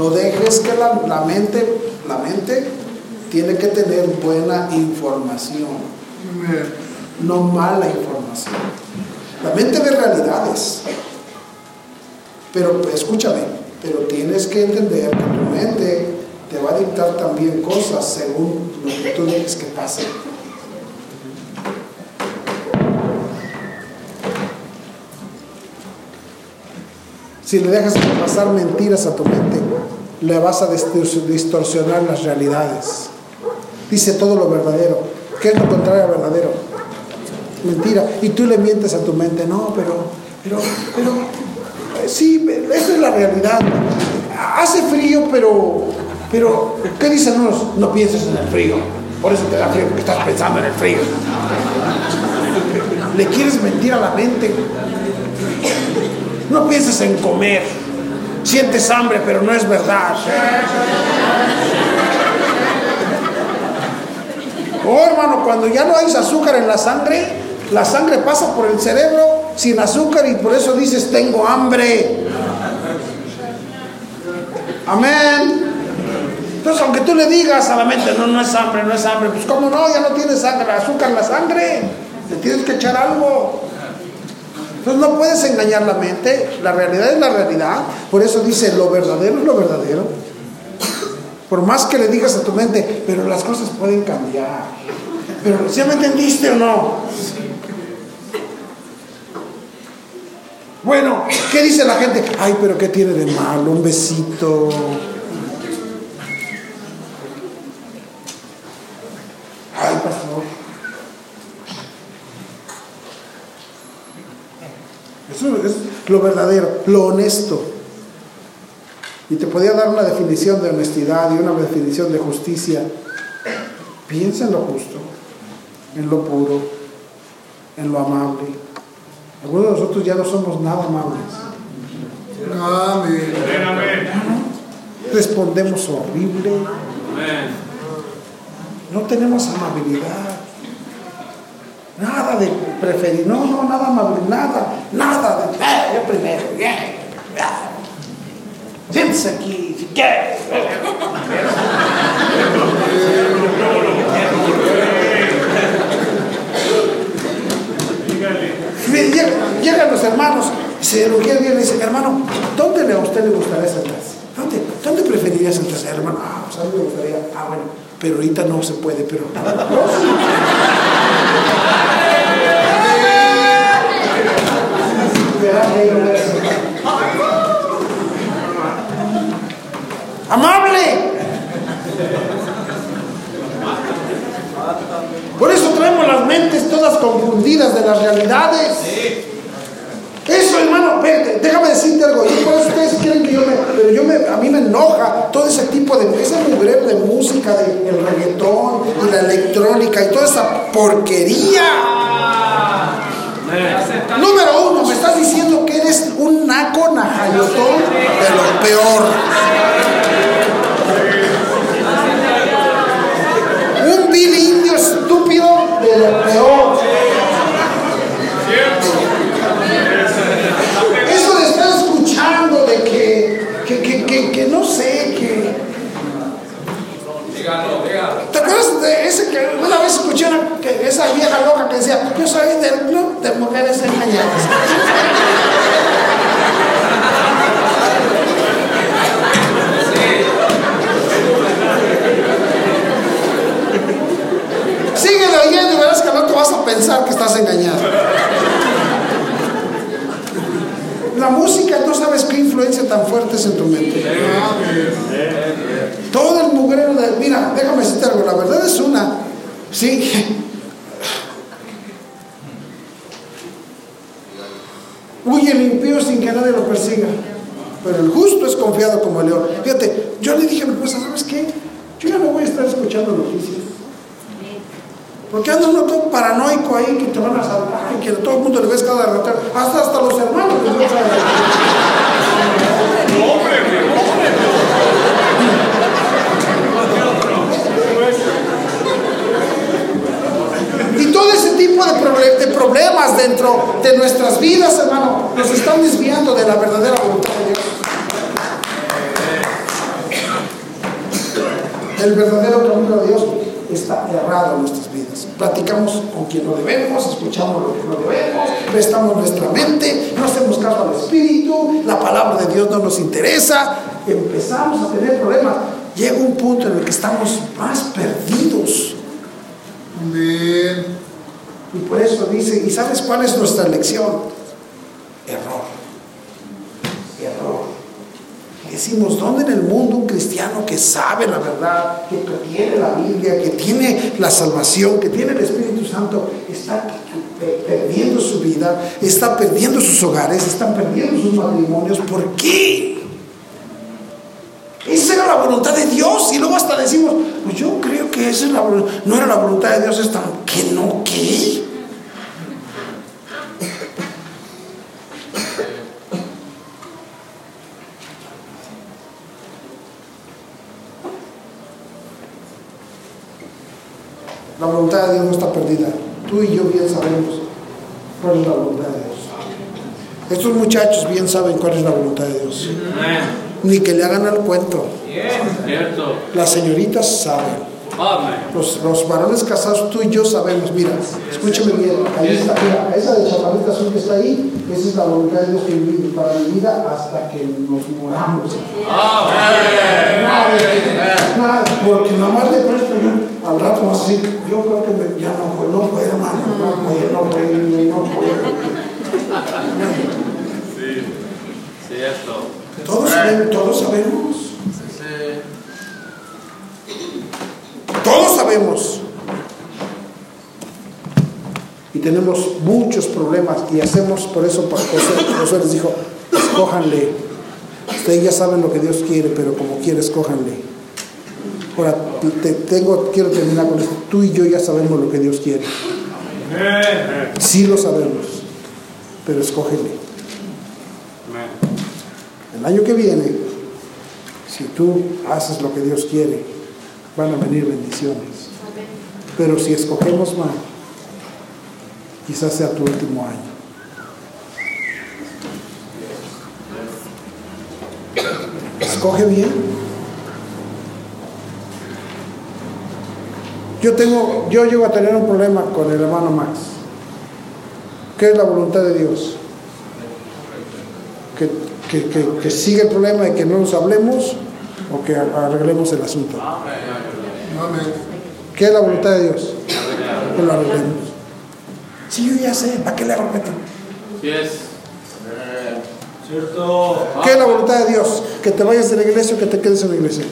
no dejes que la, la, mente, la mente tiene que tener buena información, no mala información. La mente ve realidades. Pero escúchame, pero tienes que entender que tu mente te va a dictar también cosas según lo que tú dejes que pase. Si le dejas pasar mentiras a tu mente, le vas a distorsionar las realidades. Dice todo lo verdadero. ¿Qué es lo contrario a verdadero? Mentira. Y tú le mientes a tu mente, no, pero, pero, pero, Sí, esa es la realidad. Hace frío, pero Pero, ¿qué dicen unos? No pienses en el frío. Por eso te da frío, porque estás pensando en el frío. Le quieres mentir a la mente. No pienses en comer. Sientes hambre, pero no es verdad. Oh, hermano, cuando ya no hay azúcar en la sangre, la sangre pasa por el cerebro sin azúcar y por eso dices, tengo hambre. Amén. Entonces, aunque tú le digas a la mente, no, no es hambre, no es hambre, pues como no, ya no tienes sangre, azúcar en la sangre, le tienes que echar algo. Entonces no puedes engañar la mente, la realidad es la realidad, por eso dice, lo verdadero es lo verdadero. Por más que le digas a tu mente, pero las cosas pueden cambiar. Pero ¿sí me entendiste o no? Bueno, ¿qué dice la gente? Ay, pero ¿qué tiene de malo? Un besito. Ay, pastor. Eso es lo verdadero, lo honesto. Y te podía dar una definición de honestidad y una definición de justicia. Piensa en lo justo, en lo puro, en lo amable. Algunos de nosotros ya no somos nada amables. Amén. Respondemos horrible. No tenemos amabilidad. Nada de preferir. No, no, nada amable. Nada, nada de. "Eh, yo primero. eh, ah". Siéntese aquí, si quiere. Mire, lleg- Llegan los hermanos, se elogia bien y dice, hermano, ¿dónde le- a usted le gustaría sentarse? ¿Dónde, ¿Dónde preferiría sentarse, hermano? Ah, pues a mí me gustaría, ah, bueno, pero ahorita no se puede, pero... Amable. Por eso traemos las mentes todas confundidas de las realidades. Hermano, espérate, déjame decirte algo. Por eso ustedes quieren que yo me. Pero yo me, a mí me enoja todo ese tipo de. Ese mugrero de música, de, el reggaetón y la electrónica y toda esa porquería. Número uno, me estás diciendo que eres un naco najayotón de lo peor. Un vil indio estúpido de lo peor. Eso de estar escuchando de que, que, que, que, que no sé, que... ¿Te acuerdas de ese que una vez escuché esa vieja loca que decía, yo soy del club de mujeres engañadas? Síguele oyendo y verás que no te vas a pensar que estás engañado. La música no sabes qué influencia tan fuerte es en tu mente. Todo el mugrero de. Mira, déjame decirte algo, la verdad es una. Sí. Huye el impío sin que nadie lo persiga. Pero el justo es confiado como el león. Fíjate, yo le dije a mi esposa, ¿sabes qué? Yo ya no voy a estar escuchando noticias. Porque anda uno todo paranoico ahí que te van a salvar y que todo el mundo le ves cada rato. Hasta, hasta los hermanos les ves cada rato. Y todo ese tipo de, proble- de problemas dentro de nuestras vidas, hermano, nos están desviando de la verdadera voluntad de Dios. El verdadero camino de Dios está errado en nuestras vidas. Platicamos con quien no debemos, escuchamos lo que no debemos, prestamos nuestra mente, no hacemos caso al Espíritu, la palabra de Dios no nos interesa, empezamos a tener problemas. Llega un punto en el que estamos más perdidos. Amén. Y por eso dice, ¿y sabes cuál es nuestra lección? Error. Error. Decimos, ¿dónde en el mundo un cristiano que sabe la verdad, que tiene la Biblia, que tiene la salvación, que tiene el Espíritu Santo, está pe- perdiendo su vida, está perdiendo sus hogares, están perdiendo sus matrimonios? ¿Por qué? Esa era la voluntad de Dios, yo creo que esa es la no era la voluntad de Dios esta, que no, ¿qué? La voluntad de Dios no está perdida. Tú y yo bien sabemos cuál es la voluntad de Dios. Estos muchachos bien saben cuál es la voluntad de Dios. Ni que le hagan al cuento. Cierto. Las señoritas saben. Los, los varones casados, tú y yo sabemos, mira, escúchame bien, ahí está, mira, esa de chaparrita azul que está ahí, esa es la voluntad de Dios que vive para mi vida hasta que nos moramos. Amén. Nada, porque nomás de presto yo, al rato vas a decir, yo creo que me- ya no puedo, no puedo, hermano, no puedo, no puedo, no puedo. Sí. Cierto. Todos sabemos, todos sabemos. Todos sabemos. Y tenemos muchos problemas y hacemos, por eso José, José les dijo, escójanle. Ustedes ya saben lo que Dios quiere, pero como quiere, escójanle. Ahora, te, tengo, quiero terminar con esto. Tú y yo ya sabemos lo que Dios quiere. Sí lo sabemos, pero escógele. El año que viene, si tú haces lo que Dios quiere, van a venir bendiciones. Pero si escogemos mal, quizás sea tu último año. Escoge bien. Yo tengo, yo llego a tener un problema con el hermano Max. ¿Qué es la voluntad de Dios? Que, que, que, siga el problema y que no nos hablemos o que arreglemos el asunto. ¿Qué es la voluntad de Dios? Que lo arreglemos. Sí, yo ya sé, ¿para qué le hago reto? Sí es. Cierto. ¿Qué es la voluntad de Dios? Que te vayas de la iglesia o que te quedes en la iglesia.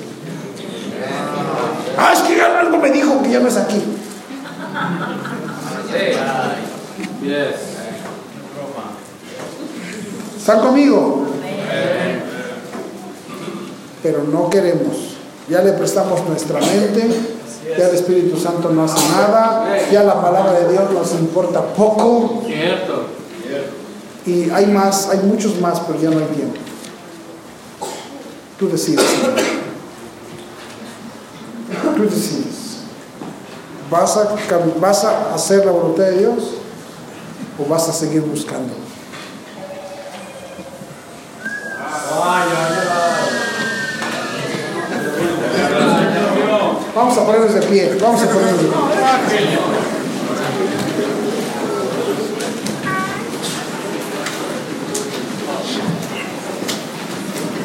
Ah, es que ya algo me dijo que ya no es aquí. ¿Están conmigo? Pero no queremos. Ya le prestamos nuestra mente. Ya el Espíritu Santo no hace nada. Ya la palabra de Dios nos importa poco. Cierto. Y hay más, hay muchos más, pero ya no hay tiempo. Tú decides. Tú decides. ¿Vas a, ¿Vas a hacer la voluntad de Dios o vas a seguir buscando? Vamos a ponernos de pie. Vamos a ponernos de pie.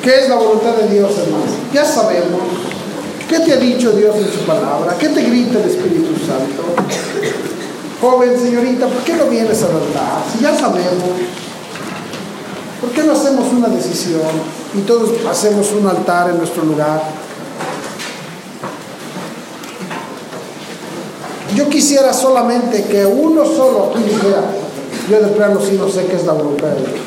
¿Qué es la voluntad de Dios, hermano? Ya sabemos. ¿Qué te ha dicho Dios en su palabra? ¿Qué te grita el Espíritu Santo? Joven, señorita, ¿por qué no vienes a verdad? Si ya sabemos. ¿Por qué no hacemos una decisión y todos hacemos un altar en nuestro lugar? Yo quisiera solamente que uno solo aquí dijera, yo de plano sí no sé qué es la voluntad de Dios.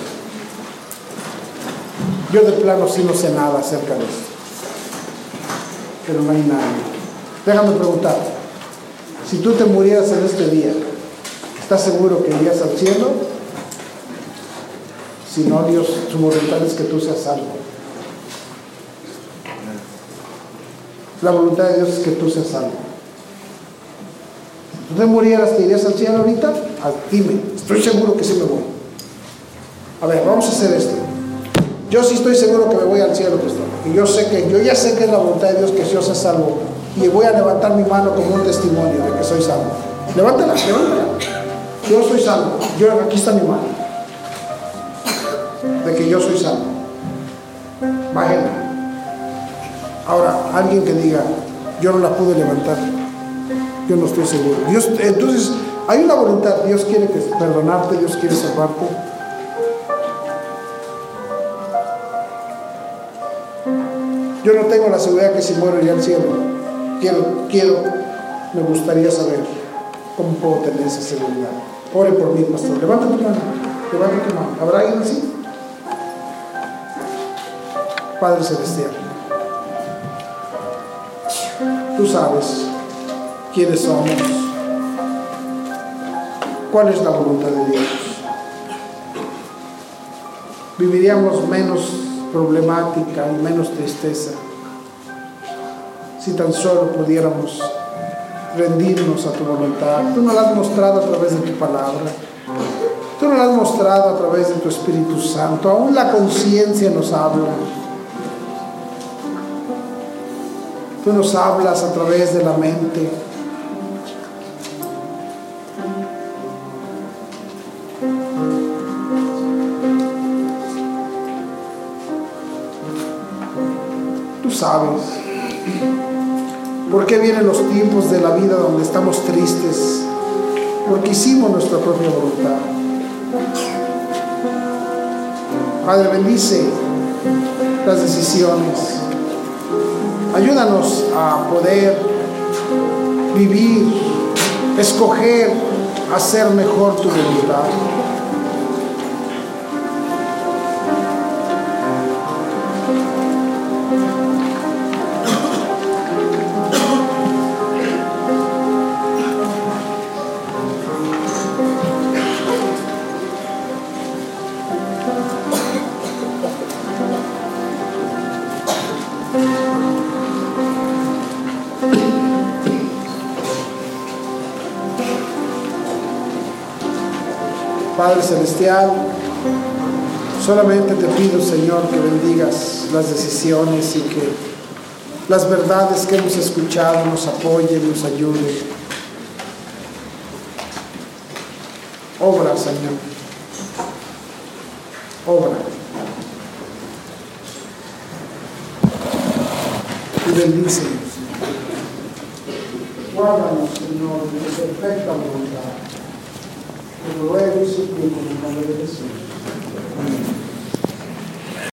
Yo de plano sí no sé nada acerca de esto. Pero no hay nadie. Déjame preguntar, si tú te murieras en este día, ¿estás seguro que irías al cielo? Si no, Dios, su voluntad es que tú seas salvo. La voluntad de Dios es que tú seas salvo. Si tú te murieras, ¿te irías al cielo ahorita? Ah, Dime, estoy seguro que sí me voy. A ver, vamos a hacer esto. Yo sí estoy seguro que me voy al cielo, pastor. Y yo sé que, yo ya sé que es la voluntad de Dios que yo sea salvo. Y voy a levantar mi mano como un testimonio de que soy salvo. Levántala, levántala. Yo soy salvo. Yo, aquí está mi mano. De que yo soy salvo. Bájenla. Ahora, alguien que diga, yo no la pude levantar. Yo no estoy seguro. Dios, entonces, hay una voluntad. Dios quiere perdonarte, Dios quiere salvarte. Yo no tengo la seguridad que si muero iré al cielo. Quiero, quiero, me gustaría saber cómo puedo tener esa seguridad. Ore por mí, pastor. Levanta tu mano. Levanta tu mano. ¿Habrá alguien así? Padre Celestial. Tú sabes quiénes somos, cuál es la voluntad de Dios. Viviríamos menos problemática y menos tristeza si tan solo pudiéramos rendirnos a tu voluntad. Tú nos la has mostrado a través de tu palabra. Tú nos la has mostrado a través de tu Espíritu Santo. Aún la conciencia nos habla. Tú nos hablas a través de la mente. Tú sabes por qué vienen los tiempos de la vida donde estamos tristes, porque hicimos nuestra propia voluntad. Padre, bendice las decisiones. Ayúdanos a poder vivir, escoger, hacer mejor tu voluntad. Celestial, solamente te pido, Señor, que bendigas las decisiones y que las verdades que hemos escuchado nos apoyen, nos ayuden. Obra, Señor. Obra. Y bendícenos.